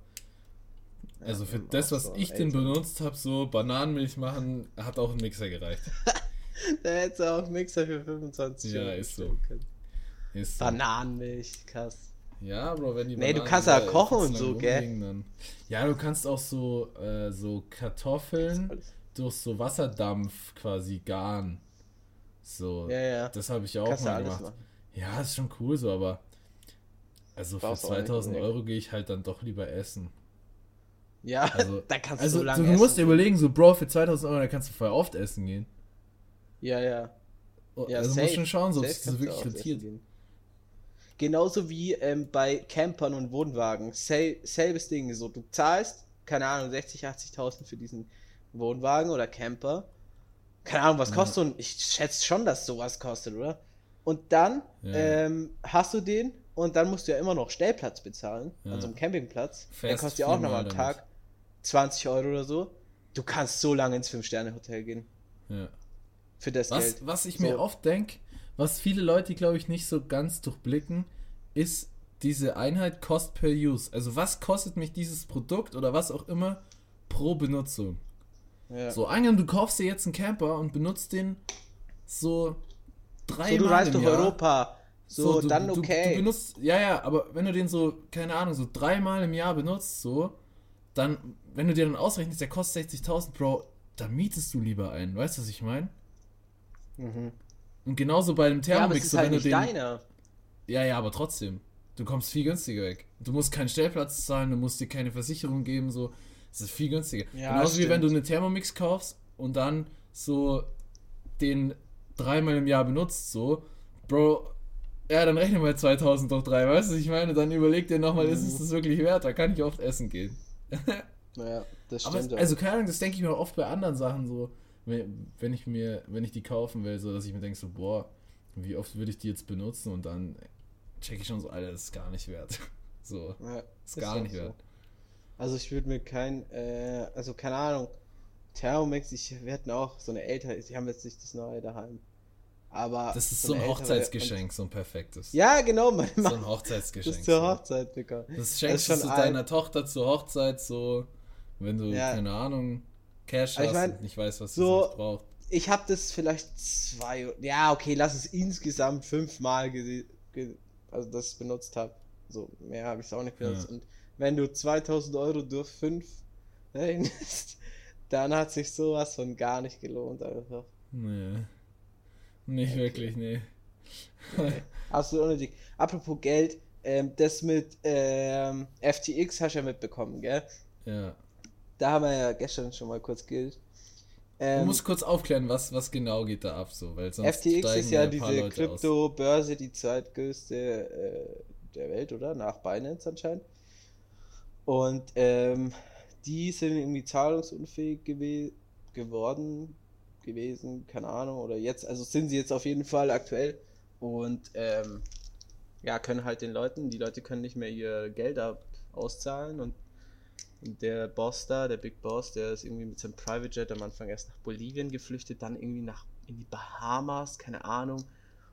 Also für ähm, das, was so ich den benutzt habe, so Bananenmilch machen, hat auch ein Mixer gereicht. Da hättest du auch Mixer für 25 Ja, Euro ist so. können. Ist so. Bananenmilch, krass. Ja, Bro, wenn die Nee, du Bananen kannst ja kochen und so, gell? Dann. Ja, du kannst auch so, äh, so Kartoffeln durch so Wasserdampf quasi garen. So. Ja, ja. Das habe ich auch Kannst mal gemacht. Ja, ist schon cool so, aber also für Brauchst auch nicht 2000 unbedingt. Euro gehe ich halt dann doch lieber essen. Ja, Also, da kannst also du so lange du musst dir überlegen, so Bro, für 2000 Euro, da kannst du voll oft essen gehen. Ja, ja. Oh, Ja, also safe. musst schon schauen, ob es wirklich rentiert. Genauso wie ähm, bei Campern und Wohnwagen. Sel selbes Ding. So, du zahlst, keine Ahnung, 60, 80.000 für diesen Wohnwagen oder Camper. Keine Ahnung, was Ja. kostet so ein. Ich schätze schon, dass sowas kostet, oder? Und dann Ja. ähm, hast du den und dann musst du ja immer noch Stellplatz bezahlen. Ja. An so einem Campingplatz. Der Fährst kostet ja auch nochmal am Tag 20 Euro oder so. Du kannst so lange ins 5-Sterne-Hotel gehen. Ja. Für das Was, Geld. was ich So. mir oft denke, was viele Leute, glaube ich, nicht so ganz durchblicken, ist diese Einheit Cost per Use. Also was kostet mich dieses Produkt oder was auch immer pro Benutzung? Ja. So, angenommen, du kaufst dir jetzt einen Camper und benutzt den so drei So, du Mal reist im durch Jahr. Europa. So, du, dann du, okay. Du benutzt, ja, ja, aber wenn du den so, keine Ahnung, so dreimal im Jahr benutzt, so, dann, wenn du dir dann ausrechnest, der kostet 60.000, Bro, dann mietest du lieber einen. Weißt du, was ich meine? Mhm. Und genauso bei dem Ja, aber es Thermomix, ist so halt wenn du den. deiner. Ja, ja, aber trotzdem. Du kommst viel günstiger weg. Du musst keinen Stellplatz zahlen, du musst dir keine Versicherung geben, so. Es ist viel günstiger. Ja, Genauso wie wenn du stimmt. eine Thermomix kaufst und dann so den dreimal im Jahr benutzt, so. Bro, ja, dann rechne mal 2000 durch drei, weißt du, was ich meine? Dann überleg dir nochmal, ist Mhm. es das wirklich wert? Da kann ich oft essen gehen. Naja, das Aber stimmt. es, also keine Ahnung, das denke ich mir oft bei anderen Sachen so, wenn ich mir, wenn ich die kaufen will, so dass ich mir denke so, boah, wie oft würde ich die jetzt benutzen und dann check ich schon so, Alter, das ist gar nicht wert. So, ja, ist gar auch nicht so. wert. Also ich würde mir kein, äh, also keine Ahnung, Thermomix, ich, wir hatten auch so eine ältere, sie haben jetzt nicht das neue daheim. Aber Das ist so so ein Hochzeitsgeschenk, so ein perfektes. Ja, genau, man So macht ein Hochzeitsgeschenk. das zur so. Hochzeit bekommen. Das schenkst schon du deiner Tochter zur Hochzeit, so, wenn du, Ja. keine Ahnung, Cash Aber ich hast mein, und nicht weißt, was so- du brauchst. Ich habe das vielleicht zwei, ja, okay, lass es insgesamt fünfmal also das benutzt habe. So, mehr habe ich es auch nicht benutzt. Ja. Und wenn du 2000 Euro durch fünf rechnest, dann hat sich sowas von gar nicht gelohnt einfach. Nee. Nicht Okay. wirklich, nee. Nee, absolut unnötig. Apropos Geld, ähm, das mit ähm, FTX hast du ja mitbekommen, gell? Ja. Da haben wir ja gestern schon mal kurz. Du Ähm, musst kurz aufklären, was, was genau geht da ab, so, weil sonst FTX ist ja diese. Kryptobörse, die zweitgrößte äh, der Welt, oder? Nach Binance anscheinend. Und ähm, die sind irgendwie zahlungsunfähig gewe geworden, gewesen, keine Ahnung, oder jetzt, also sind sie jetzt auf jeden Fall aktuell und ähm, ja, können halt den Leuten, die Leute können nicht mehr ihr Geld ab auszahlen und, und der Boss da, der Big Boss, der ist irgendwie mit seinem Private Jet am Anfang erst nach Bolivien geflüchtet, dann irgendwie nach in die Bahamas, keine Ahnung.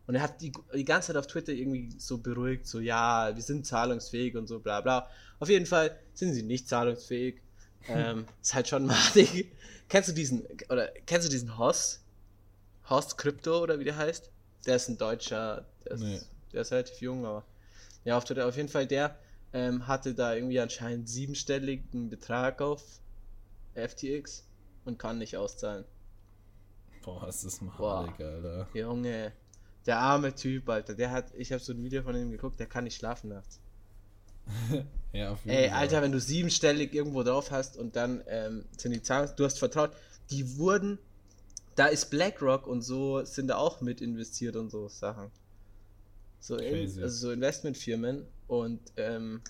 Und er hat die, die ganze Zeit auf Twitter irgendwie so beruhigt, so ja, wir sind zahlungsfähig und so bla bla. Auf jeden Fall sind sie nicht zahlungsfähig. ähm, ist halt schon madig. Kennst du diesen, oder kennst du diesen Host? Host Crypto oder wie der heißt? Der ist ein Deutscher, der ist, Nee. der ist relativ jung, aber ja, auf Twitter auf jeden Fall der ähm, hatte da irgendwie anscheinend siebenstelligen Betrag auf FTX und kann nicht auszahlen. Boah, ist das malig, Alter. Junge, der arme Typ, Alter, der hat, ich habe so ein Video von ihm geguckt, der kann nicht schlafen nachts. Ja, auf jeden Ey, Fall. Alter, wenn du siebenstellig irgendwo drauf hast und dann ähm, sind die Zahlen, du hast vertraut, die wurden, da ist BlackRock und so sind da auch mit investiert und so Sachen. So, in, also so Investmentfirmen und ähm,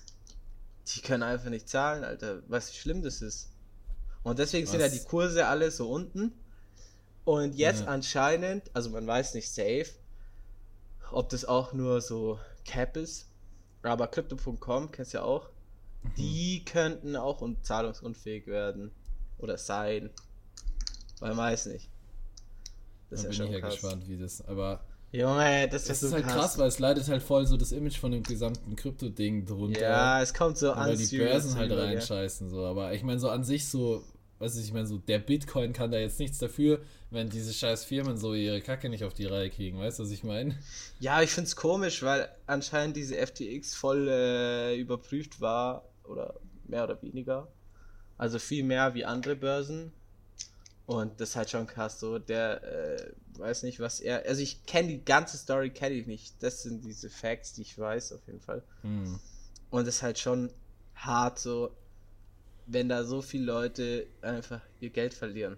die können einfach nicht zahlen, Alter, was wie schlimm das ist. Und deswegen sind ja Was? die Kurse alle so unten. Und jetzt Ja. anscheinend, also man weiß nicht safe, ob das auch nur so Cap ist, aber Crypto.com, kennst du ja auch, Mhm. die könnten auch un zahlungsunfähig werden. Oder sein. Weil man weiß nicht. Das da ist bin ja ich schon ja krass. gespannt, wie das. Aber Junge, das ist, es so ist halt krass, weil es leidet halt voll so das Image von dem gesamten Krypto-Ding drunter. Ja, es kommt so an. weil die Börsen halt reinscheißen, so. Aber ich meine, so an sich so, was ich meine, so der Bitcoin kann da jetzt nichts dafür, wenn diese scheiß Firmen so ihre Kacke nicht auf die Reihe kriegen, weißt du, was ich meine? Ja, ich find's komisch, weil anscheinend diese FTX voll äh, überprüft war, oder mehr oder weniger. Also viel mehr wie andere Börsen. Und das ist halt schon krass, so der äh, weiß nicht, was er. Also ich kenne die ganze Story, kenne ich nicht. Das sind diese Facts, die ich weiß, auf jeden Fall. Hm. Und es ist halt schon hart, so, wenn da so viele Leute einfach ihr Geld verlieren.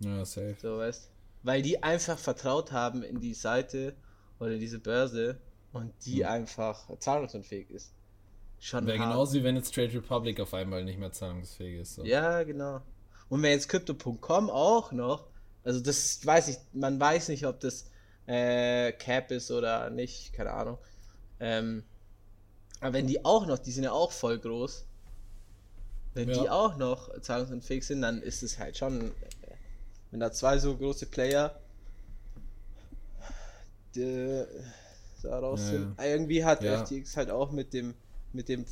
Ja, safe. So, weißt Weil die einfach vertraut haben in die Seite oder in diese Börse und die Hm. einfach zahlungsunfähig ist. Schon Wäre genauso wie wenn jetzt Trade Republic auf einmal nicht mehr zahlungsfähig ist. So. Ja, genau. Und wenn jetzt Crypto.com auch noch, also das weiß ich, man weiß nicht, ob das äh, Cap ist oder nicht, keine Ahnung. Ähm, aber wenn die auch noch, die sind ja auch voll groß, wenn Ja. die auch noch zahlungsunfähig sind, dann ist es halt schon, äh, wenn da zwei so große Player die, da raus Ja, sind. Irgendwie hat Ja. FTX halt auch mit dem mit dem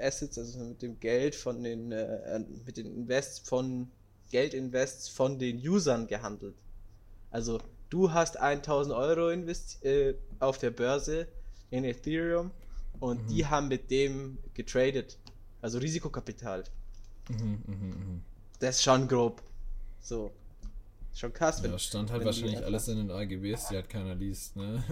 Assets, also mit dem Geld von den äh, mit den Invests von Geldinvests von den Usern gehandelt. Also du hast 1000 Euro invest äh, auf der Börse in Ethereum und Mhm. die haben mit dem getradet. Also Risikokapital. Mhm, mhm, mhm. Das ist schon grob. So. Schon krass, wenn. Ja, stand halt wahrscheinlich alles in den AGBs, die halt keiner liest, ne?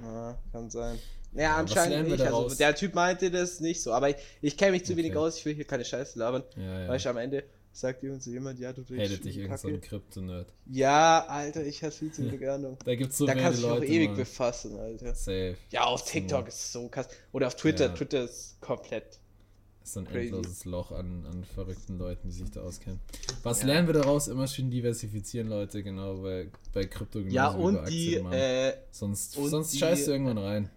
Ja, kann sein. Ja, Ja, was anscheinend nicht. Also, der Typ meinte das nicht so, aber ich, ich kenne mich zu wenig Okay. aus, ich will hier keine Scheiße labern. Ja, ja. Weißt du, am Ende sagt irgend so jemand, ja, du redest Hatet dich irgend so ein. Krypto-Nerd. Ja, Alter, ich hasse viel zu wenig Ahnung. Da gibt's so da kannst du dich auch ewig Mann. befassen, Alter. Safe. Ja, auf So. TikTok ist es so krass. Oder auf Twitter, Ja. Twitter ist komplett. Ist so ein Crazy. endloses Loch an, an verrückten Leuten, die sich da auskennen. Was Ja. lernen wir daraus? Immer schön diversifizieren, Leute, genau, bei, bei Krypto Ja, und die, äh, sonst und sonst die- scheißt du irgendwann rein.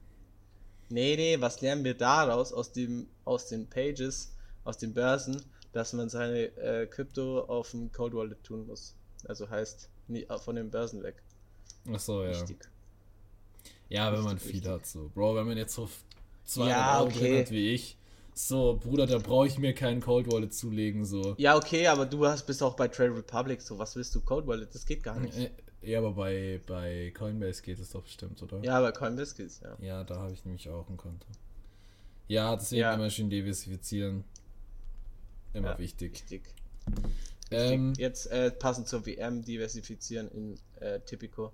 nee, nee, was lernen wir daraus aus dem, aus den Pages, aus den Börsen, dass man seine äh, Krypto auf dem Cold Wallet tun muss. Also heißt, nie, äh, von den Börsen weg. Achso, ja. Wichtig. Ja, wenn man Richtig, viel richtig. hat, so. Bro, wenn man jetzt so 200 Ja, Euro okay. drin hat wie ich, so, Bruder, da brauche ich mir keinen Cold Wallet zulegen, so. Ja, okay, aber du hast, bist auch bei Trade Republic, so was willst du Cold Wallet? Das geht gar nicht. Äh, Ja, aber bei, bei Coinbase geht es doch bestimmt, oder? Ja, bei Coinbase geht's, ja. Ja, da habe ich nämlich auch ein Konto. Ja, deswegen Ja. immer schön diversifizieren. Immer Ja, wichtig. Wichtig. Ähm, Jetzt äh, passend zur WM diversifizieren in äh, Tipico.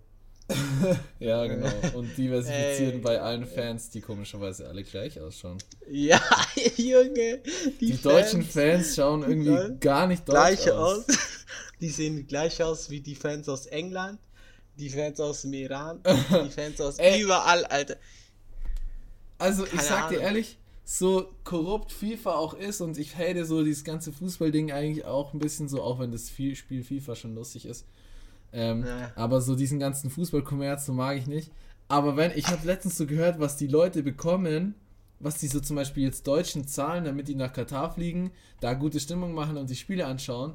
ja, genau. Und diversifizieren Ey. bei allen Fans, die komischerweise alle gleich ausschauen. Ja, Junge, die, Die, deutschen Fans schauen irgendwie gar nicht deutsch gleich aus. aus. Die sehen gleich aus wie die Fans aus England, die Fans aus dem Iran, die Fans aus Ey. überall, Alter. Also, ich Keine sag dir Ahnung. ehrlich, so korrupt FIFA auch ist und ich hate so dieses ganze Fußballding eigentlich auch ein bisschen so, auch wenn das Spiel FIFA schon lustig ist. Ähm, Ja. Aber so diesen ganzen Fußballkommerz, so mag ich nicht. Aber wenn, ich habe letztens so gehört, was die Leute bekommen, was die so zum Beispiel jetzt Deutschen zahlen, damit die nach Katar fliegen, da gute Stimmung machen und die Spiele anschauen.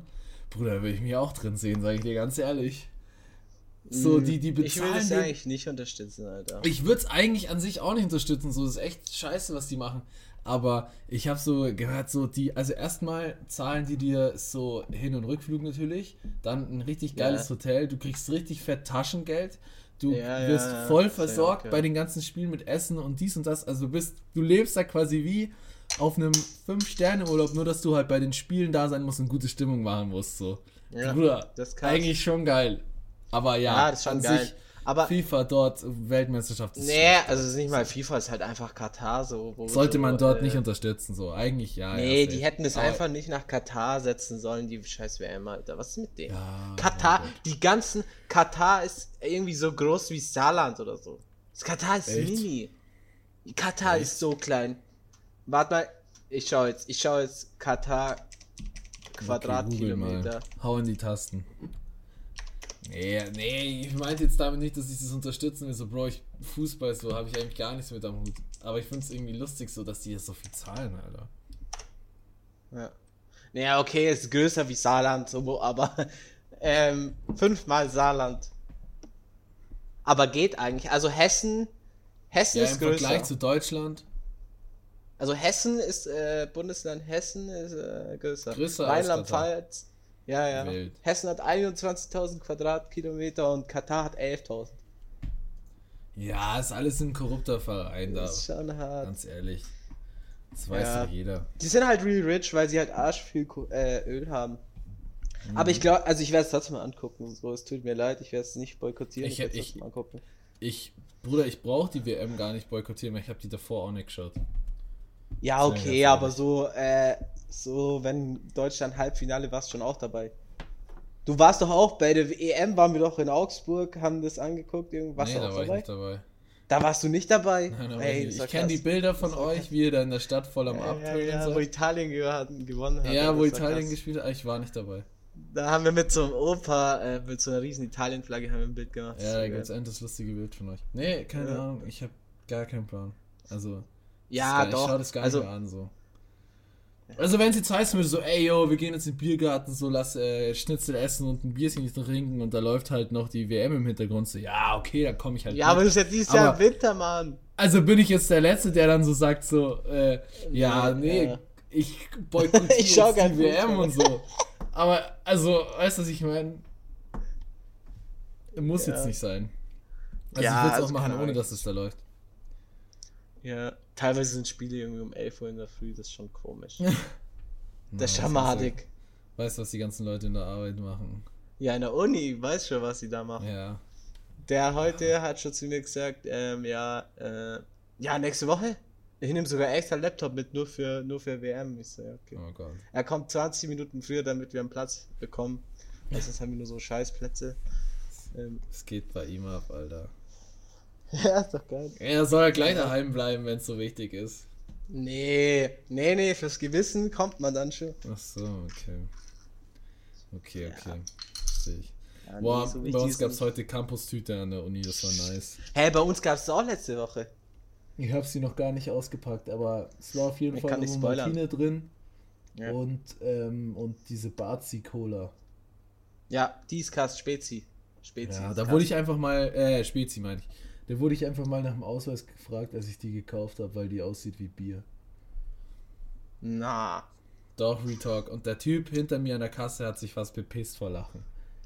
Bruder, da will ich mich auch drin sehen, sage ich dir ganz ehrlich. So, die, die Mhm. Ich bezahlen. das den- eigentlich nicht unterstützen, Alter. ich würde es eigentlich an sich auch nicht unterstützen. So, das ist echt scheiße, was die machen. Aber ich habe so gehört, so die, also erstmal zahlen die dir so Hin- und Rückflug natürlich, dann ein richtig Ja. geiles Hotel, du kriegst richtig fett Taschengeld, du Ja, ja, wirst ja, voll versorgt gehört. bei den ganzen Spielen mit Essen und dies und das. Also du bist, du lebst da quasi wie auf einem 5-Sterne-Urlaub, nur dass du halt bei den Spielen da sein musst und gute Stimmung machen musst. So. Ja, Bruder, das eigentlich schon geil. Aber ja, Ja, das ist schon geil. sich Aber FIFA dort, Weltmeisterschaft ist nee, also es ist nicht mal FIFA, es ist halt einfach Katar so. Sollte so, man dort äh, nicht unterstützen, so. Eigentlich ja. Nee, ja, die hätten es Aber- einfach nicht nach Katar setzen sollen, die scheiß WM, Alter. Was ist mit denen? Ja, Katar, die ganzen, Katar ist irgendwie so groß wie Saarland oder so. Das Katar ist Echt? mini. Katar Echt? ist so klein. Warte mal, ich schau jetzt, ich schau jetzt Katar Okay, Quadratkilometer. Mal. Hau in die Tasten. Nee, nee, ich meinte jetzt damit nicht, dass ich das unterstützen will. So, Bro, ich, Fußball, so habe ich eigentlich gar nichts mit am Hut. Aber ich finde es irgendwie lustig, so, dass die jetzt so viel zahlen, Alter. Ja. Naja, okay, ist größer wie Saarland, so, aber ähm, fünfmal Saarland. Aber geht eigentlich. Also Hessen, Hessen Ja, ist im größer. Vergleich zu Deutschland. Also Hessen ist, äh, Bundesland Hessen ist äh, größer. Größer als Rheinland-Pfalz. Ja, ja. Wild. Hessen hat 21.000 Quadratkilometer und Katar hat 11.000. Ja, ist alles ein korrupter Verein da. Das ist schon hart. Ganz ehrlich. Das weiß Ja. doch jeder. Die sind halt real rich, weil sie halt arsch viel äh, Öl haben. Mhm. Aber ich glaube, also ich werde es trotzdem mal angucken. So, es tut mir leid, ich werde es nicht boykottieren. Ich- Ich, werde es ich- trotzdem angucken. Ich, Bruder, ich brauche die WM gar nicht boykottieren, weil ich habe die davor auch nicht geschaut. Ja, okay, aber so, äh, so, wenn Deutschland Halbfinale warst schon auch dabei. Du warst doch auch bei der EM, waren wir doch in Augsburg, haben das angeguckt, irgendwas nee, da war ich dabei? nicht dabei. Da warst du nicht dabei? Nein, da Ey, ich das ich kenne die. Bilder von Das euch, krass. wie ihr da in der Stadt voll am Ja, Abtönen ja, wo seid. Italien gew- gewonnen hat. Ja, das wo Italien krass. gespielt hat. Ich war nicht dabei. Da haben wir mit so einem Opa, äh, mit so einer riesen Italien-Flagge haben wir ein Bild gemacht. Ja, da Das gibt es endlich lustige Bild von euch. Nee, keine Ja. Ahnung. Ich habe gar keinen Plan. Also, ja das, doch. ich schau das gar also, nicht mehr an, so. Also, wenn es jetzt heißen würde, so, ey, yo, wir gehen jetzt in den Biergarten, so, lass äh, Schnitzel essen und ein Bierchen trinken und da läuft halt noch die WM im Hintergrund, so, ja, okay, dann komme ich halt ja, mit. aber das ist ja dieses Jahr im Aber- Winter, Mann. Also bin ich jetzt der Letzte, der dann so sagt, so, äh, ja, Nee, ja. ich boykottiere Ich schau die WM Fußball. und so. Aber, also, weißt du, was ich meine? Muss Ja. jetzt nicht sein. Also Ja, ich würde es also auch machen, keine ohne dass es da läuft. Ja, teilweise sind Spiele irgendwie um 11 Uhr in der Früh, das ist schon komisch. Na, Das ist was schon ist madig. Weißt du, was die ganzen Leute in der Arbeit machen? Ja, in der Uni, ich weiß schon, was sie da machen. Ja. Der heute hat schon zu mir gesagt, ähm, ja, äh, ja, nächste Woche. Ich nehme sogar extra Laptop mit, nur für, nur für WM. Ich so, ja, okay. Oh Gott. Er kommt 20 Minuten früher, damit wir einen Platz bekommen. Also, das haben wir nur so Scheißplätze. Ähm, Es geht bei ihm ab, Alter. ja, ist doch geil. Er soll ja gleich daheim bleiben, wenn es so wichtig ist. Nee, nee, nee, fürs Gewissen kommt man dann schon. Ach so, okay. Okay, Ja. okay. Sehe ich. Ja, Boah, nee, so bei uns ist gab es heute Campus-Tüte an der Uni, das war nice. Hä, bei uns gab es auch letzte Woche. Ich habe sie noch gar nicht ausgepackt, aber es war auf jeden Ich Fall eine. Martine drin Ja, und, ähm, und diese Barzi Cola. ja Dieskast Spezi. Spezi. Ja, ist da wurde ich einfach mal, äh, Spezi meine ich. Da wurde ich einfach mal nach dem Ausweis gefragt, als ich die gekauft habe, weil die aussieht wie Bier. Na. Doch, Retalk. Und der Typ hinter mir an der Kasse hat sich fast bepisst vor Lachen.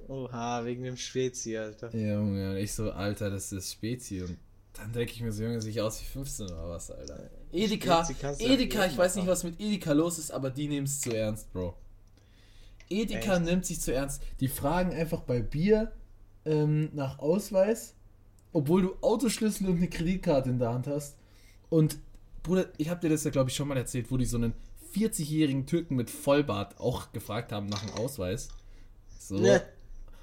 Oha, wegen dem Spezi, Alter. Junge, und ich so, Alter, das ist Spezi. Und dann denke ich mir so, Junge, sehe aus wie 15 oder was, Alter. Edeka, Edeka, ja ich weiß nicht, was mit Edeka los ist, aber die nehmen es zu ernst, Bro. Edeka Echt? nimmt sich zu ernst. Die fragen einfach bei Bier ähm, nach Ausweis, obwohl du Autoschlüssel und eine Kreditkarte in der Hand hast. Und, Bruder, ich habe dir das ja, glaube ich, schon mal erzählt, wo die so einen 40-jährigen Türken mit Vollbart auch gefragt haben nach dem Ausweis. So. Ne.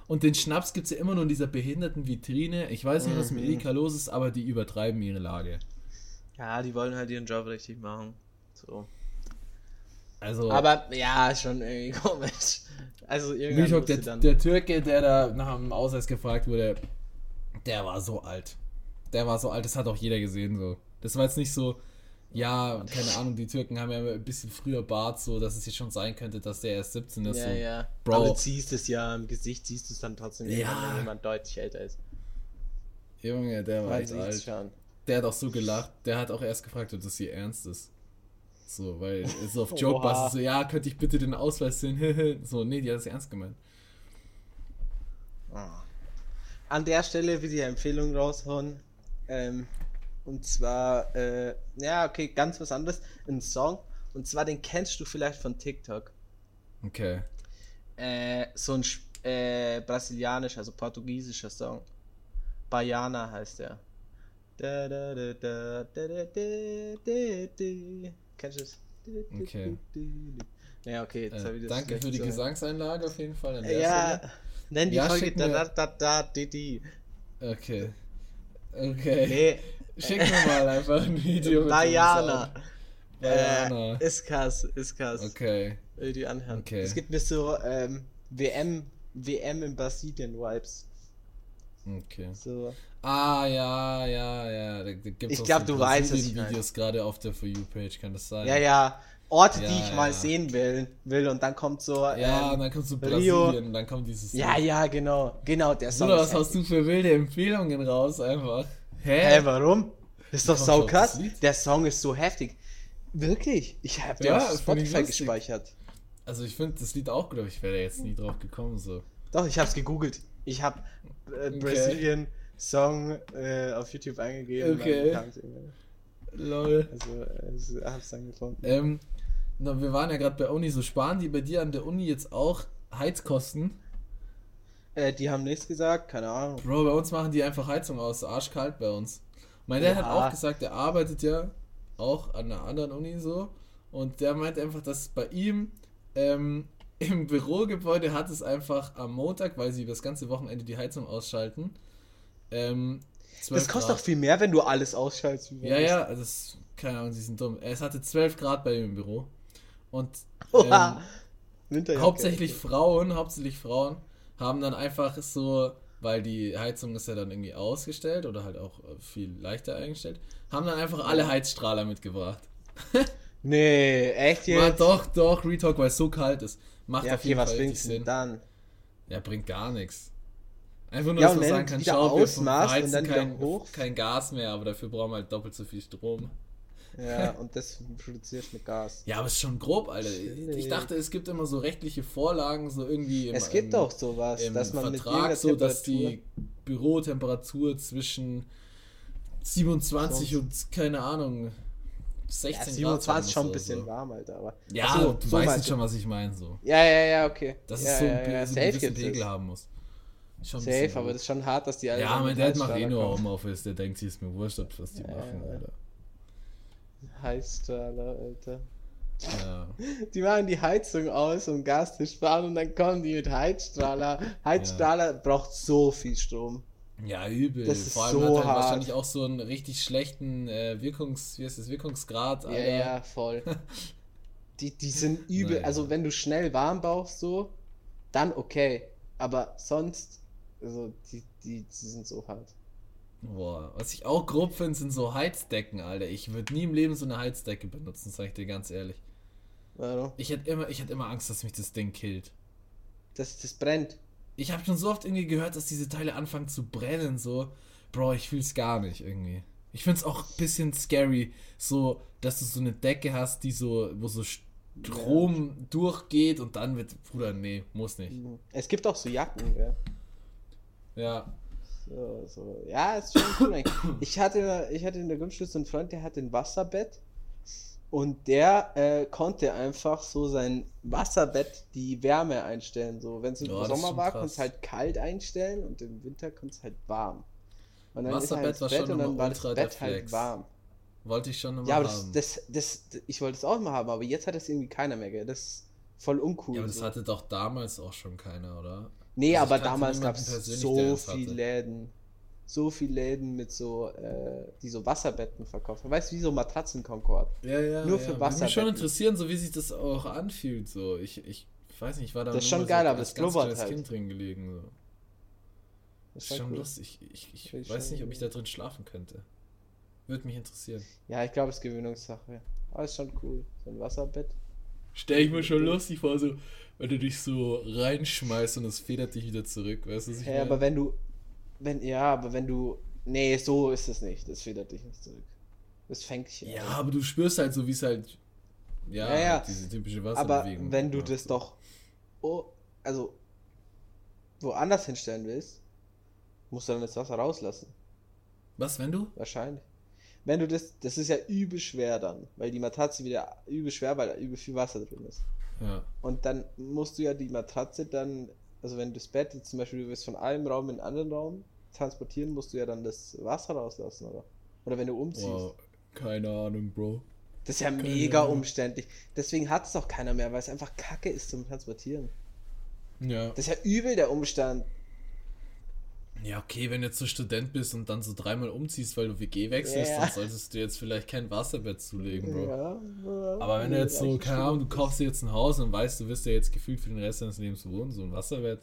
Und den Schnaps gibt es ja immer nur in dieser behinderten Vitrine. Ich weiß nicht, was mit Mhm. Edeka los ist, aber die übertreiben ihre Lage. Ja, die wollen halt ihren Job richtig machen. So. Also, Aber ja, schon irgendwie komisch. Also du der, der Türke, der da nach dem Ausweis gefragt wurde, der war so alt. Der war so alt, das hat auch jeder gesehen so. Das war jetzt nicht so, ja, keine Ahnung, die Türken haben ja ein bisschen früher Bart, so dass es jetzt schon sein könnte, dass der erst 17 ist. ja, so. ja. Bro. Aber du siehst es ja im Gesicht, siehst du es dann trotzdem, Ja. wenn jemand deutlich älter ist. Junge, der war echt alt. schon. Der hat auch so gelacht. Der hat auch erst gefragt, ob das hier ernst ist. So, weil es so auf Joke. Basis so, ja, könnte ich bitte den Ausweis sehen? so, nee, die hat es ernst gemeint. Ah an der Stelle will ich eine Empfehlung raushauen. Ähm, und zwar, äh, ja, okay, ganz was anderes. Ein Song. Und zwar, den kennst du vielleicht von TikTok. Okay. Äh, so ein äh, brasilianischer, also portugiesischer Song. Baiana heißt der. Da, da, da, da, da, da, da, da. Kennst du es? Okay. Ja, okay, jetzt äh, habe ich das Danke für die Gesang. Gesangseinlage auf jeden Fall. ja. Stelle nenn die Ja, Folge da, da, da, da, di, di. Okay. Okay. Nee, Schick mir mal einfach ein Video mit dem Sound. Baiana. Äh, ist krass, ist krass. Okay. Will die anhören. Okay. Es gibt mir so ähm, WM, WM in Brasilien Vibes. Okay. So. Ah, ja, ja, ja. Da, da Ich auch glaub, so du weißt, ich Brasilien-Videos gerade auf der For You-Page, kann das sein? Ja, ja. Orte, Ja, die ich mal ja. sehen will, will und dann kommt so. Ja, und ähm, dann kommt so. Brasilien und dann kommt dieses. ja, ja, genau. Genau, der Song. Ist was hast du für wilde Empfehlungen raus einfach? Hä? Hä, warum? Ist doch sau krass. Der Song ist so heftig. Wirklich? Ich habe den Ja, auf ich Spotify gespeichert. Also ich finde das Lied auch gut, aber ich wäre jetzt nie drauf gekommen so. Doch, ich hab's gegoogelt. Ich hab äh, Okay. Brazilian Song äh, auf YouTube eingegeben. Okay. Lol. Also, äh, hab's dann gefunden. Ähm, na, wir waren ja gerade bei Uni, so sparen die bei dir an der Uni jetzt auch Heizkosten? Äh, die haben nichts gesagt, keine Ahnung. Bro, bei uns machen die einfach Heizung aus, arschkalt bei uns. Mein Dad hat auch gesagt, er arbeitet ja auch an einer anderen Uni so. Und der meint einfach, dass bei ihm ähm, im Bürogebäude hat es einfach am Montag, weil sie das ganze Wochenende die Heizung ausschalten. Ähm, 12 Das kostet Grad. doch viel mehr, wenn du alles ausschaltest. Ja, ja, also das, keine Ahnung, sie sind dumm. Es hatte 12 Grad bei ihm im Büro. Und ähm, hauptsächlich Frauen, hauptsächlich Frauen haben dann einfach so, weil die Heizung ist ja dann irgendwie ausgestellt oder halt auch äh, viel leichter eingestellt, haben dann einfach alle Heizstrahler mitgebracht. Nee, echt jetzt? doch, doch, Retalk, weil es so kalt ist. Macht Ja, auf jeden was Fall richtig denn Sinn. dann? Ja, bringt gar nichts. Einfach nur, Ja, dass man sagen kann, schau, wir wieder kein, kein Gas mehr, aber dafür brauchen wir halt doppelt so viel Strom. Ja, und das produzierst mit Gas. Ja, aber es ist schon grob, Alter. Chillig. Ich dachte, es gibt immer so rechtliche Vorlagen, so irgendwie im, Es gibt im, auch sowas, im dass man mit Vertrag irgendeiner so, dass die Bürotemperatur zwischen 27 und keine Ahnung 16 Ja, Grad 27 sein ist schon ein bisschen so. warm, Alter. Aber Ja, so, du so weißt jetzt schon, was ich meine. So. Ja, ja, ja, okay. Dass ja, es so, ja, ein- ja, so safe einen gewissen Pegel haben muss. Schon Safe, aber das ist schon hart, dass die alle Ja, mein mit Dad macht eh nur. Homeoffice. Der denkt, sich ist mir wurscht, was die machen. Alter. Heizstrahler, Alter. Ja. Die machen die Heizung aus, um Gas zu sparen und dann kommen die mit Heizstrahler. Heizstrahler braucht so viel Strom. Ja, übel. Das ist Vor allem so hat er hart. wahrscheinlich auch so einen richtig schlechten äh, Wirkungs, wie heißt das, Wirkungsgrad, Ja, Alter. ja, voll. Die, die sind übel. Naja. Also, wenn du schnell warm brauchst, so, dann okay. Aber sonst, also, die, die, die sind so hart. Boah, was ich auch grob finde, sind so Heizdecken, Alter. Ich würde nie im Leben so eine Heizdecke benutzen, sag ich dir ganz ehrlich. Warum? Ich hätte immer, ich immer Angst, dass mich das Ding killt. Das, das brennt. Ich habe schon so oft irgendwie gehört, dass diese Teile anfangen zu brennen, so. Bro, ich fühl's gar nicht irgendwie. Ich find's auch ein bisschen scary, so, dass du so eine Decke hast, die so, wo so Strom durchgeht und dann wird, Bruder, nee, muss nicht. Es gibt auch so Jacken, ja. Ja, So, so. Ja, ist schon cool eigentlich. Ich hatte, ich hatte in der Grundschule so einen Freund, der hatte ein Wasserbett und der äh, konnte einfach so sein Wasserbett die Wärme einstellen. So, wenn es im Ja, das Sommer war, konntest du halt kalt einstellen und im Winter konntest du halt warm. Und dann Wasserbett ist war er ins Bett schon und dann immer war das Bett halt Flex. warm. wollte ich schon immer Ja, aber das, haben. das, das, ich wollte es auch mal haben, aber jetzt hat das irgendwie keiner mehr, gell? Das ist voll uncool. ja, aber das so. hatte doch damals auch schon keiner, oder? Nee, Also aber damals gab es so viele. Läden. So viele Läden mit so, äh, die so Wasserbetten verkaufen. Weißt du, wie so Matratzen-Concord. Ja, ja. Nur ja. für Würde mich Wasserbetten. schon interessieren, so wie sich das auch anfühlt. So, ich, ich weiß nicht, ich war da Das ist schon geil, so aber ganz blubbert halt. Kind drin gelegen. So. Das Das ist schon cool. lustig. Ich, ich, ich weiß nicht, ob ich da drin schlafen könnte. Würde mich interessieren. Ja, ich glaube, es ist Gewöhnungssache. Aber ist schon cool. So ein Wasserbett. Stell ich mir schon lustig vor, so, wenn du dich so reinschmeißt und es federt dich wieder zurück. Weißt du, was ich Ja, meine? aber wenn du, wenn, ja, aber wenn du, nee, so ist es nicht. Das federt dich nicht zurück. Das fängt dich Ja, aber du spürst halt so, wie es halt. Ja, Ja, ja. halt diese typische Aber Wasserbewegung. wenn du das doch, oh, also, woanders hinstellen willst, musst du dann das Wasser rauslassen. Was, wenn du? Wahrscheinlich. Wenn du das, das ist ja übel schwer dann, weil die Matratze wieder übel schwer, weil da übel viel Wasser drin ist. Ja. Und dann musst du ja die Matratze dann, also wenn du das Bett jetzt zum Beispiel, du wirst von einem Raum in einen anderen Raum transportieren, musst du ja dann das Wasser rauslassen, oder? Oder wenn du umziehst. Wow. Keine Ahnung, Bro. Das ist ja Keine mega Ahnung. umständlich. Deswegen hat es doch keiner mehr, weil es einfach kacke ist zum Transportieren. Ja. Das ist ja übel der Umstand. Ja, okay, wenn du jetzt so Student bist und dann so dreimal umziehst, weil du WG wechselst, Ja. dann solltest du jetzt vielleicht kein Wasserbett zulegen, Bro. Ja, Aber wenn du jetzt so, keine. Ahnung, du kaufst dir jetzt ein Haus und weißt, du wirst ja jetzt gefühlt für den Rest deines Lebens wohnen, so ein Wasserbett.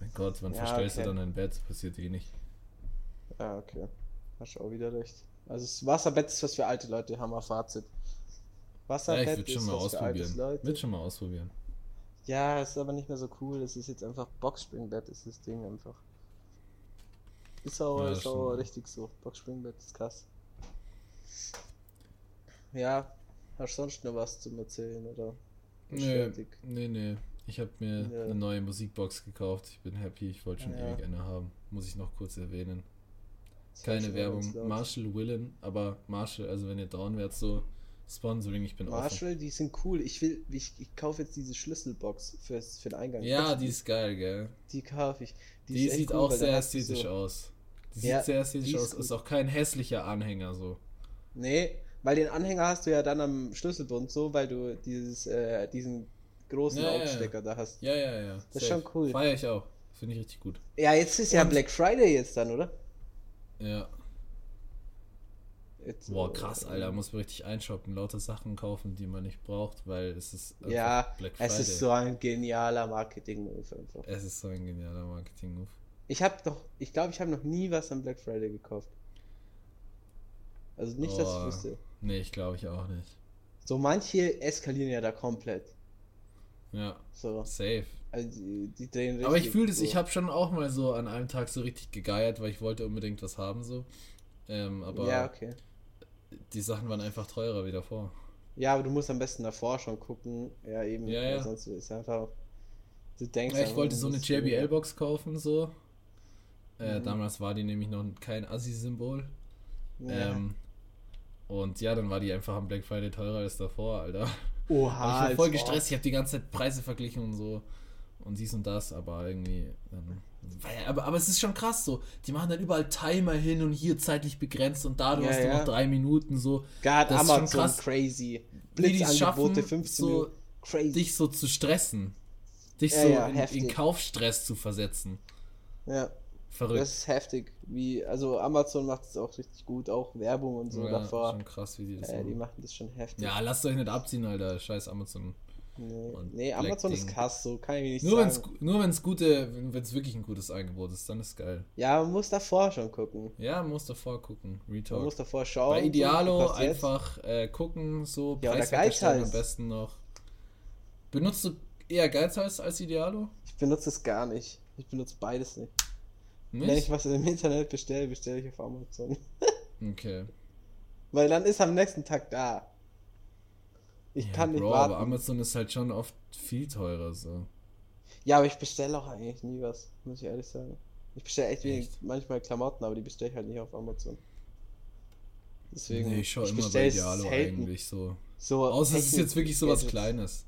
Mein Gott, wann Ja, verstellst okay. du dann ein Bett? Passiert eh nicht. Ja, okay. Hast du auch wieder recht. Also das Wasserbett ist was für alte Leute, haben wir Fazit. Ja, Wasserbett ich würde schon ist mal was für alte ausprobieren. Leute. Würde schon mal ausprobieren. Ja, ist aber nicht mehr so cool. Es ist jetzt einfach Boxspringbett, ist das Ding einfach. Ist auch, Ja, ist auch richtig so. Boxspringbett ist krass. Ja, hast du sonst noch was zum Erzählen oder? Nee, nee, nee. Ich habe mir Ja. eine neue Musikbox gekauft. Ich bin happy. Ich wollte schon Ja. ewig eine haben. Muss ich noch kurz erwähnen. Das Keine Werbung. Marshall Willen, aber Marshall, also wenn ihr down wärt, so Sponsoring, ich bin offen. Marshall, die sind cool. Ich will, ich, ich kaufe jetzt diese Schlüsselbox fürs, für den Eingang. Ja, die ist geil, gell? Die kaufe ich. Die, echt sieht cool, auch sehr ästhetisch so- aus. Die Ja, sieht sehr ästhetisch die ist aus. gut. Ist auch kein hässlicher Anhänger so. Nee, weil den Anhänger hast du ja dann am Schlüsselbund so, weil du dieses, äh, diesen großen Ja, ja, ja. Aufstecker da hast. Ja, ja, ja. Das ist schon cool. Feier ich auch. Finde ich richtig gut. Ja, jetzt ist ja Und- Black Friday jetzt dann, oder? Ja. Jetzt, Boah, krass, Alter. Muss man richtig einshoppen, lauter Sachen kaufen, die man nicht braucht, weil es ist Ja, Black Friday. es ist so ein genialer Marketing-Move einfach. Es ist so ein genialer Marketing-Move. Ich habe doch, ich glaube, ich habe noch nie was am Black Friday gekauft. Also nicht, dass ich Oh, wüsste. Nee, ich glaube ich auch nicht. So manche eskalieren ja da komplett. Ja, So, safe. also die, die drehen richtig. Aber ich fühle das, so. ich habe schon auch mal so an einem Tag so richtig gegeiert, weil ich wollte unbedingt was haben so. Ähm, aber Ja, okay. Die Sachen waren einfach teurer wie davor. Ja, aber du musst am besten davor schon gucken. Ja, eben. Ja, ja. Sonst ist einfach. Du denkst Ja, ich wollte so eine JBL-Box kaufen so. Äh, Mhm. Damals war die nämlich noch kein Assi-Symbol. Ja. Ähm, Und ja, dann war die einfach am Black Friday teurer als davor, Alter. Oha, ich war als voll gestresst, ich habe die ganze Zeit Preise verglichen und so. Und dies und das, aber irgendwie. Ähm, weil, aber, aber es ist schon krass so. Die machen dann überall Timer hin und hier zeitlich begrenzt und da du Ja, hast du ja. noch drei Minuten so. Gerade Das ist schon Amazon krass, crazy. Die Blitzangebote schaffen, 15 so Minuten. Crazy. dich so zu stressen. Dich Ja, so ja, in, in. Kaufstress zu versetzen. ja, Verrückt. das ist heftig. Wie, also Amazon macht es auch richtig gut, auch Werbung und so ja, davor. Schon krass, wie die das Äh, die machen. machen das schon heftig. Ja, lasst euch nicht abziehen, Alter. Scheiß Amazon. Nee, nee Amazon ist Ding. krass, so kann ich mir nicht Nur wenn sagen. es nur wenn's gute, wenn es wirklich ein gutes Angebot ist, dann ist geil. Ja, man muss davor schon gucken. Ja, musst davor gucken. Man Retalk. muss davor schauen. Bei Idealo einfach äh, gucken, so Ja, Preiswerter stellen am Geizhals. besten noch. Benutzt du eher Geizhals als Idealo? Ich benutze es gar nicht. Ich benutze beides nicht. Wenn ich Nicht? was im Internet bestelle, bestelle ich auf Amazon. Okay. Weil dann ist am nächsten Tag da. Ich Ja, kann nicht Bro, warten. aber Amazon ist halt schon oft viel teurer so. Ja, aber ich bestelle auch eigentlich nie was, muss ich ehrlich sagen. Ich bestelle echt Echt? manchmal Klamotten, aber die bestelle ich halt nicht auf Amazon. Deswegen. nee, ich schaue immer bei selten. eigentlich so. So Außer es ist jetzt wirklich so was. Kleines.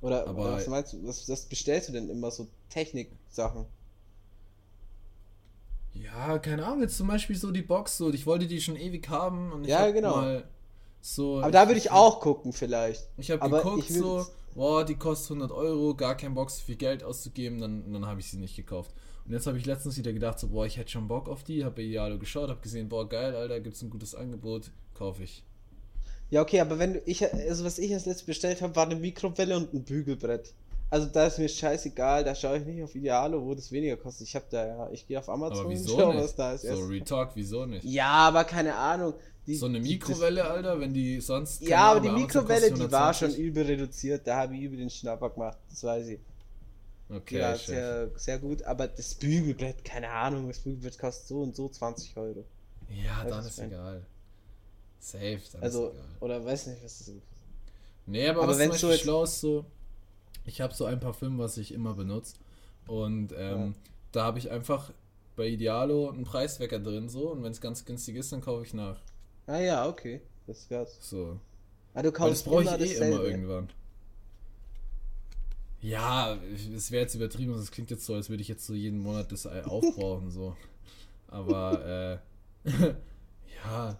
Oder, Aber- oder was meinst du, was, was bestellst du denn immer so Technik-Sachen? Ja, keine Ahnung, jetzt zum Beispiel so die Box, so, ich wollte die schon ewig haben und ich Ja, hab genau. mal so. Aber da würde ich auch gucken, vielleicht. Ich habe geguckt, ich so, boah, die kostet 100 Euro, gar kein Bock, so viel Geld auszugeben, dann, dann habe ich sie nicht gekauft. Und jetzt habe ich letztens wieder gedacht, so, boah, ich hätte schon Bock auf die, habe bei Idealo geschaut, habe gesehen, boah, geil, Alter, gibt's ein gutes Angebot, kaufe ich. Ja, okay, aber wenn du, ich, also was ich als letztes bestellt habe, war eine Mikrowelle und ein Bügelbrett. Also da ist mir scheißegal, da schaue ich nicht auf Idealo, wo das weniger kostet. Ich habe da ja, ich gehe auf Amazon Aber und wieso schau, nicht? was da ist. so, Retalk, wieso nicht? ja, aber keine Ahnung. Die, So eine die- Mikrowelle, Alter, wenn die sonst. Das, ja, aber die Mikrowelle, die war schon 120. übel reduziert. Da habe ich übel den Schnapper gemacht, das weiß ich. Die Okay, war Chef. sehr, sehr gut, aber das Bügelbrett, keine Ahnung, das Bügelbrett kostet so und so 20 Euro. Ja, Weiß dann ist egal. Safe, dann Also, ist egal. oder weiß nicht, was das ist. Nee, aber, Aber was wenn so schlau ist, so, ich habe so ein Parfüm, was ich immer benutze. Und ähm, Ja. da habe ich einfach bei Idealo einen Preiswecker drin, so. Und wenn es ganz günstig ist, dann kaufe ich nach. Ah ja, okay. Das wär's. So. Ah, du Weil das kaufst brauche ich eh immer irgendwann. Ja, es wäre jetzt übertrieben, es klingt jetzt so, als würde ich jetzt so jeden Monat das Ei aufbrauchen, so. Aber, äh, ja,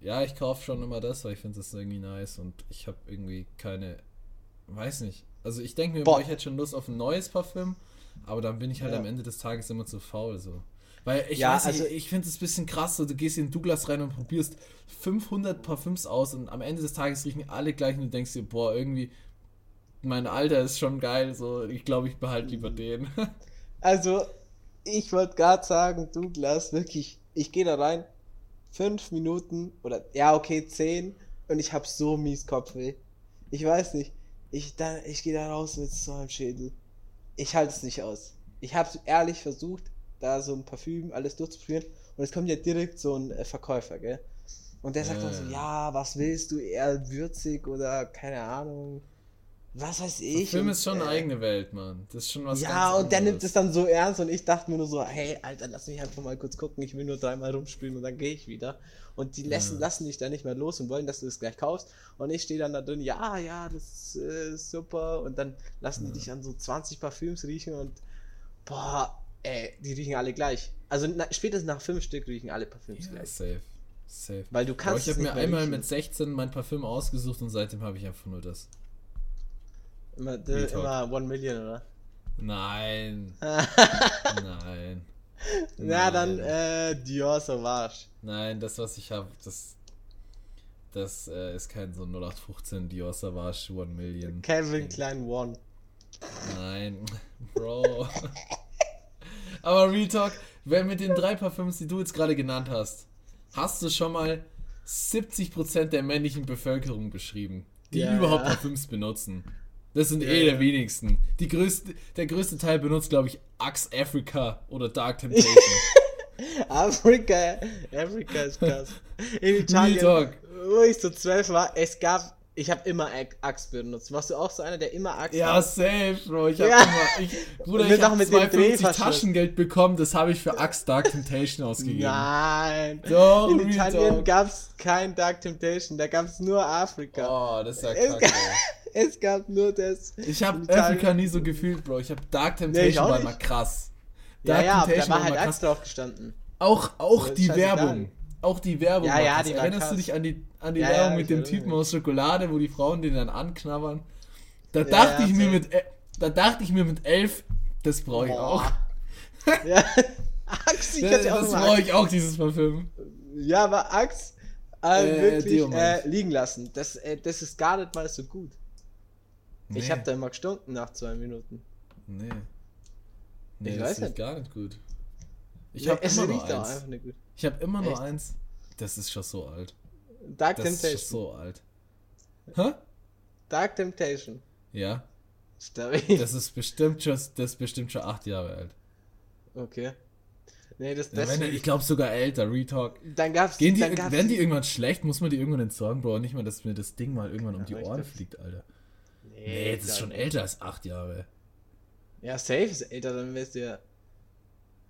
ja, ich kaufe schon immer das, weil ich finde das irgendwie nice und ich habe irgendwie keine, weiß nicht. Also ich denke mir, boah, ich hätte schon Lust auf ein neues Parfüm, aber dann bin ich halt Ja. am Ende des Tages immer zu faul, so. Weil ich Ja, weiß nicht, also- ich finde es ein bisschen krass, so, du gehst in Douglas rein und probierst 500 Parfüms aus und am Ende des Tages riechen alle gleich und du denkst dir, boah, irgendwie, mein Alter ist schon geil, so, ich glaube, ich behalte Mhm. lieber den. Also, ich wollte gerade sagen, Douglas, wirklich, ich gehe da rein, fünf Minuten oder ja, okay, zehn und ich habe so mies Kopfweh. Ich weiß nicht, ich, da, ich gehe da raus mit so einem Schädel. Ich halte es nicht aus. Ich habe ehrlich versucht, da so ein Parfüm alles durchzuprobieren und es kommt ja direkt so ein äh, Verkäufer, gell? Und der sagt dann so, Ja. ja, was willst du, eher würzig oder keine Ahnung, was weiß ich. Film Und, ist schon eine äh, eigene Welt, Mann. Das ist schon was ja, und der nimmt es dann so ernst und ich dachte mir nur so, hey, Alter, lass mich einfach mal kurz gucken, ich will nur dreimal rumspielen und dann gehe ich wieder. Und die lassen, Ja. lassen dich da nicht mehr los und wollen, dass du das gleich kaufst. Und ich stehe dann da drin, ja, ja, das ist äh, super. Und dann lassen die dich an so 20 Parfüms riechen und boah, ey, die riechen alle gleich. Also na, spätestens nach fünf Stück riechen alle Parfüms Ja, gleich. safe. Safe. Weil du Aber kannst ich habe mir einmal riechen. mit 16 mein Parfüm ausgesucht und seitdem habe ich einfach nur das. immer, Real Talk. immer One Million, oder? Nein. Nein. Na, dann Nein. äh, Dior Sauvage. Nein, das, was ich habe, das. Das äh, ist kein so 0815 Dior Savage One Million. Calvin. Klein One. Nein, Bro. Aber Retalk, wer mit den drei Parfüms, die du jetzt gerade genannt hast, hast du schon mal 70% der männlichen Bevölkerung beschrieben, die Ja, überhaupt ja. Parfüms benutzen. Das sind Ja, eh der wenigsten. Die größte, der größte Teil benutzt, glaube ich, Axe Africa oder Dark Temptation. Afrika, Afrika ist krass. In Italien, wo ich so zwölf war, es gab, Ich habe immer Axt benutzt. Warst du auch so einer, der immer Axt Ja, hat? safe, Bro. Ich hab Ja. immer, ich, Bruder, ich noch hab mit dem 250 Drehverschluss. Taschengeld bekommen, das habe ich für Axe Dark Temptation ausgegeben. Nein. Doch, In Italien gab es kein Dark Temptation, da gab es nur Afrika. Oh, das ist ja Es kacke. gab- Es gab nur das. Ich habe Afrika nie so gefühlt, Bro. Ich habe Dark Nee, Temptation auch war immer krass. Ja, Dark ja, da Temptation war halt Axt drauf gestanden. Auch, auch die. Werbung. Auch die Werbung. Ja, ja, die Erinnerst krass. du dich an die, an die Ja, Werbung ja, mit ich dem Typen aus Schokolade, wo die Frauen den dann anknabbern? Da Ja, dachte ja, ich mir mit, da dachte ich mir mit elf, das brauche ich auch. Boah. ja. Axt, ich Das, hatte auch das brauche ich auch, dieses Parfüm. Ja, aber Axt äh, Äh, wirklich äh, liegen lassen. Das, äh, das ist gar nicht mal so gut. Ich Nee. habe da immer gestunken nach zwei Minuten. Nee. Nee, Ich das weiß riecht nicht. gar nicht gut. Ich Nee, habe es riecht auch einfach nicht gut. Ich habe immer nur Echt? eins. Das ist schon so alt. Dark Das ist Temptation. schon so alt. Hä? Dark Temptation. Ja. Stabil. Das ist bestimmt schon, das ist bestimmt schon acht Jahre alt. Okay. Nee, das, Ja, das wenn, ich glaube sogar älter, Retalk. dann gab's, Gehen die, dann gab's werden die irgendwann schlecht? Muss man die irgendwann entsorgen, Bro? Nicht mal, dass mir das Ding mal irgendwann um Ja, die Ohren fliegt, Alter. Nee, Nee, das ist schon älter als acht Jahre. Ja, safe ist älter, dann wärst du ja.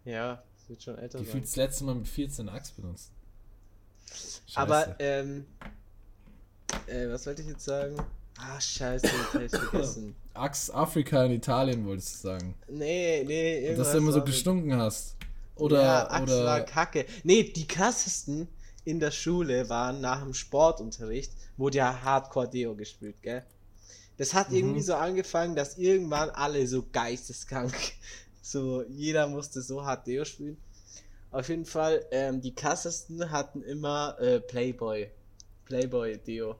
Ja, das wird schon älter Gefühlt sein. das letzte Mal mit 14 Axt benutzt. Scheiße. Aber, ähm. Äh, was wollte ich jetzt sagen? Ah, scheiße, jetzt hab ich vergessen. Axt Afrika in Italien, wolltest du sagen. Nee, nee, irgendwas. Dass du immer so war gestunken hast. Oder, ja, Axt war oder kacke. Nee, die krassesten in der Schule waren nach dem Sportunterricht, wurde ja Hardcore-Deo gespielt, gell? Das hat Mhm. irgendwie so angefangen, dass irgendwann alle so geisteskrank, so jeder musste so hart Deo spielen. Auf jeden Fall, ähm, die krassesten hatten immer äh, Playboy. Playboy-Deo.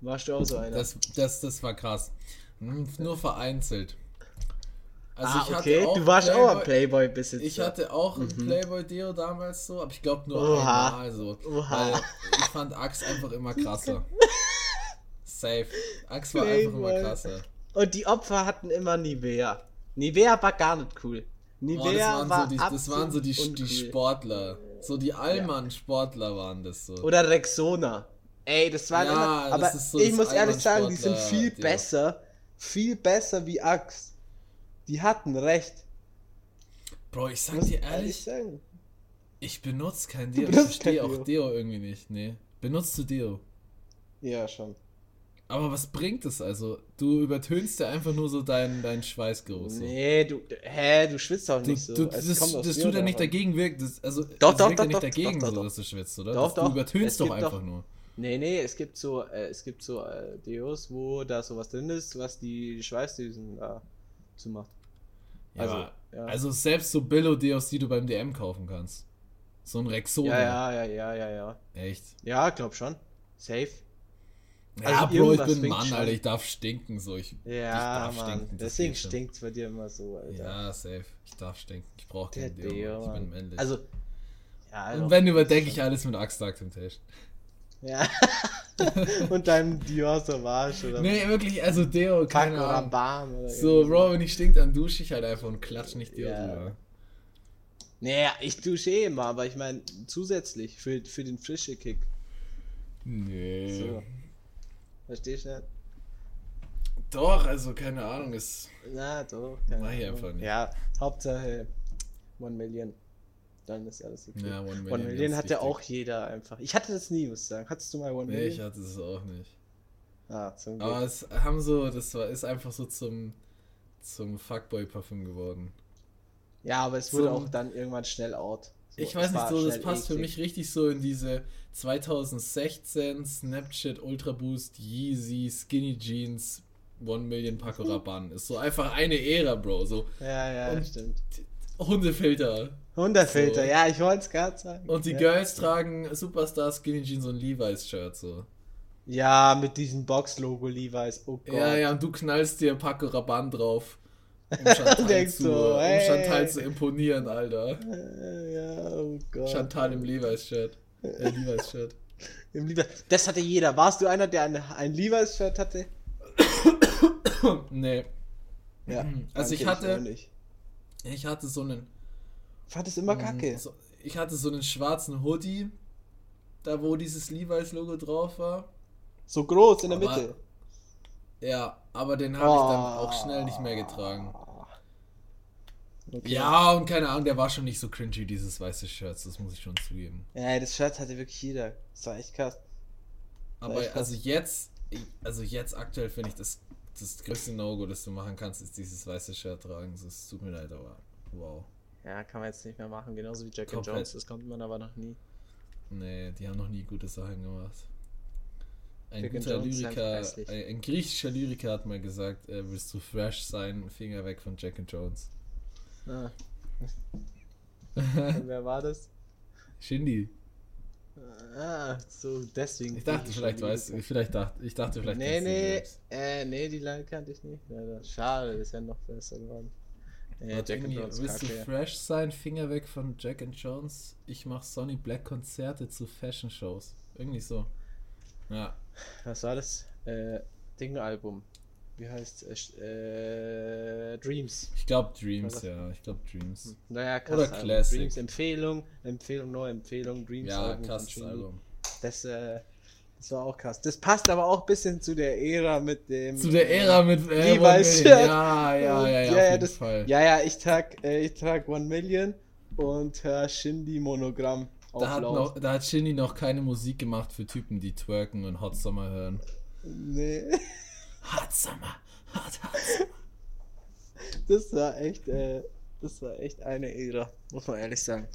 Warst du auch so einer? das, das, das war krass. Hm, Nur vereinzelt. Also ah, ich okay, hatte auch du warst auch ein Playboy- Playboy-Besitzer. Ich hatte auch ein Mhm. Playboy-Deo damals so, aber ich glaube nur Oha. einmal so. Oha. Weil ich fand Axe einfach immer krasser. Safe. Axe war einfach immer Playboy. krasser. Und die Opfer hatten immer Nivea. Nivea war gar nicht cool. Oh, Nivea das war waren so die, das waren so die, die. Sportler. So die Allmann-Sportler waren das so. Oder Rexona. Ey, das waren Ja, immer. Aber so ich muss ehrlich sagen, die sind viel die- besser. Viel besser wie Axe. Die hatten recht. Bro, ich sag Muss dir ich ehrlich, sagen. ich benutze kein Deo. Ich verstehe auch Deo irgendwie nicht. Nee. Benutzt du Deo? Ja, schon. Aber was bringt es also? Du übertönst ja einfach nur so deinen dein Schweißgeruch. So. Nee, du. Hä, du schwitzt auch Du, nicht so. du, das das tut ja nicht dagegen wirken. Das, also, Doch, das doch, wirkt ja doch, nicht doch, dagegen, doch, so, dass du schwitzt, oder? Doch, das, doch. Du übertönst doch einfach nur. Nee, nee, es gibt so, äh, es gibt so äh, Deos, wo da sowas drin ist, was die Schweißdüsen da zumacht. Ja, Also, also, ja. also selbst so Billo-Deos, die du beim DM kaufen kannst. So ein Rexona. Ja, ja, ja, ja, ja, ja. Echt? Ja, glaub schon. Safe. Ja, Also Bro, ich bin ein stinkt Mann, schon. Alter. Ich darf stinken. So. Ich, ich Ja, darf Mann. stinken. Deswegen stinkt's bei dir immer so, Alter. Ja, safe. Ich darf stinken. Ich brauche kein Deo. Deo, ich bin männlich. Also, ja, Und doch, wenn überdenke ich alles mit Dark Temptation. Ja. Und deinem Dior Sauvage oder Nee, wirklich, also Deo, keine Paco Ahnung. Rabanne oder So, Bro, wenn ich stink, dann dusche ich halt einfach und klatsch nicht Deo Ja. drüber. Naja, ich dusche eh immer, aber ich meine zusätzlich für, für den frische Kick. Nee. So. Verstehst du nicht? Doch, also keine Ahnung, ist. Na, doch. keine Mach ich Ahnung. einfach nicht. Ja, Hauptsache One Million. Dann ist alles okay. Ja, One Million. One Million hat ja auch jeder einfach. Ich hatte das nie, muss ich sagen. Hattest du mal One Nee, ich Million? hatte es auch nicht. Ah, zum Glück. Aber es haben so, das war, ist einfach so zum, zum Fuckboy-Parfüm geworden. Ja, aber es wurde Zum- auch dann irgendwann schnell out. So, ich weiß nicht, so, das passt für eklig. mich richtig so in diese 2016 Snapchat Ultra Boost Yeezy Skinny Jeans One Million Paco Rabanne. Ist so einfach eine Ära, Bro. So Ja, ja, Und- stimmt. Hundefilter. Hunderfilter, So. ja, ich wollte es gerade sagen. Und die ja. Girls tragen Superstar Skinny Jeans und Levi's Shirt so. Ja, mit diesem Box-Logo Levi's. Oh Gott. Ja, ja, und du knallst dir Paco Rabanne drauf. Um Chantal, zu, so, um hey. Chantal zu imponieren, Alter. Ja, oh Gott. Chantal im Levi's Shirt. Äh, Levi's Shirt. Im Levi das hatte jeder. Warst du einer, der ein, ein Levi's-Shirt hatte? nee. Ja. Also ich hatte- nicht. Ich hatte so einen. Fand es immer kacke. So, ich hatte so einen schwarzen Hoodie, da wo dieses Levi's Logo drauf war. So groß in der Aber- Mitte. Ja, aber den habe ich dann auch schnell nicht mehr getragen. Ja, und keine Ahnung, der war schon nicht so cringy, dieses weiße Shirt, das muss ich schon zugeben. Ja, das Shirt hatte wirklich jeder. Das war echt krass. Aber echt krass. also jetzt, also jetzt aktuell finde ich das, das größte No-Go, das du machen kannst, ist dieses weiße Shirt tragen. Es tut mir leid, aber wow. Ja, kann man jetzt nicht mehr machen. Genauso wie Jack and Komplett. Jones. Das kommt man aber noch nie. Nee, die haben noch nie gute Sachen gemacht. Ein guter Lyriker, ein, griechischer Lyriker hat mal gesagt, äh, willst du fresh sein, Finger weg von Jack and Jones. Ah. Wer war das? Shindy. Ah, so deswegen. Ich dachte, vielleicht weißt du, vielleicht dachte, ich dachte, vielleicht Nee, nee, äh, nee, die Line kannte ich nicht. Leider. Schade, ist ja noch besser geworden. Warte, Jack and Jones, willst du fresh sein, Finger weg von Jack and Jones? Ich mach Sonny Black Konzerte zu Fashion Shows. Irgendwie so. Ja. Was war das? Äh, Ding-Album. Wie heißt es? Äh, Dreams. Ich glaube Dreams, ja. Ich glaube Dreams. Naja, Oder krasses Album. Classic. Dreams Empfehlung, Empfehlung, neue Empfehlung, Dreams Ja, Album krasses. Album. Das, äh, das war auch krass. Das passt aber auch ein bisschen zu der Ära mit dem. Zu der Ära mit äh, Levi's One Shirt. Million. Ja, ja, ja, ja, auf jeden das, Fall. Ja, ja, ich trag, äh, ich trag One Million und Herr Shindy Monogramm Da hat, noch, da hat Shindy noch keine Musik gemacht für Typen, die twerken und Hot Summer hören. Nee, Hot Summer, Hot, Hot Summer. das war echt, äh, das war echt eine Ära, muss man ehrlich sagen.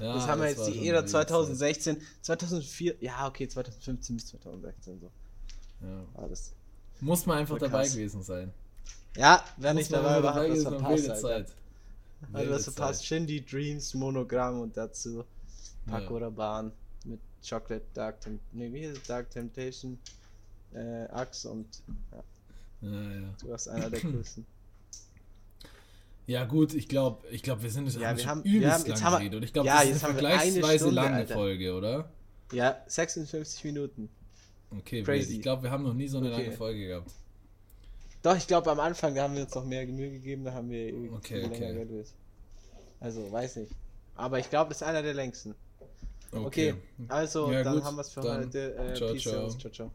Ja, das haben wir das jetzt die Ära wilde 2016, 2004, ja, okay, 2015 bis 2016 so. Zeit. Ja. Das. Muss man einfach dabei krass. gewesen sein. Ja, wer nicht man dabei war, hat sein. verpasst. Zeit. Wilde was verpasst. Zeit. Shindy Dreams Monogramm und dazu Paco Ja. Rabanne mit Chocolate Dark Temp nee, wie es? Dark Temptation, äh, Axe und ja, Ja, ja. du warst einer der coolsten. Ja gut, ich glaube, ich glaub, wir sind jetzt Ja, haben wir haben- wir übelst haben- jetzt lang haben wir-. Und ich glaube, Ja, das ist eine haben wir eine vergleichsweise Stunde, lange Alter. Folge, oder? Ja, 56 Minuten. Okay, Crazy. wild. ich glaube, wir haben noch nie so eine Okay. lange Folge gehabt. Doch, ich glaube am Anfang, da haben wir uns noch mehr Mühe gegeben, da haben wir ewig Okay, viel länger okay. geredet. Also, weiß nicht. Aber ich glaube, das ist einer der längsten. Okay, also Ja, dann gut, haben wir es für dann heute. Äh, ciao, Peace ciao. ciao, ciao.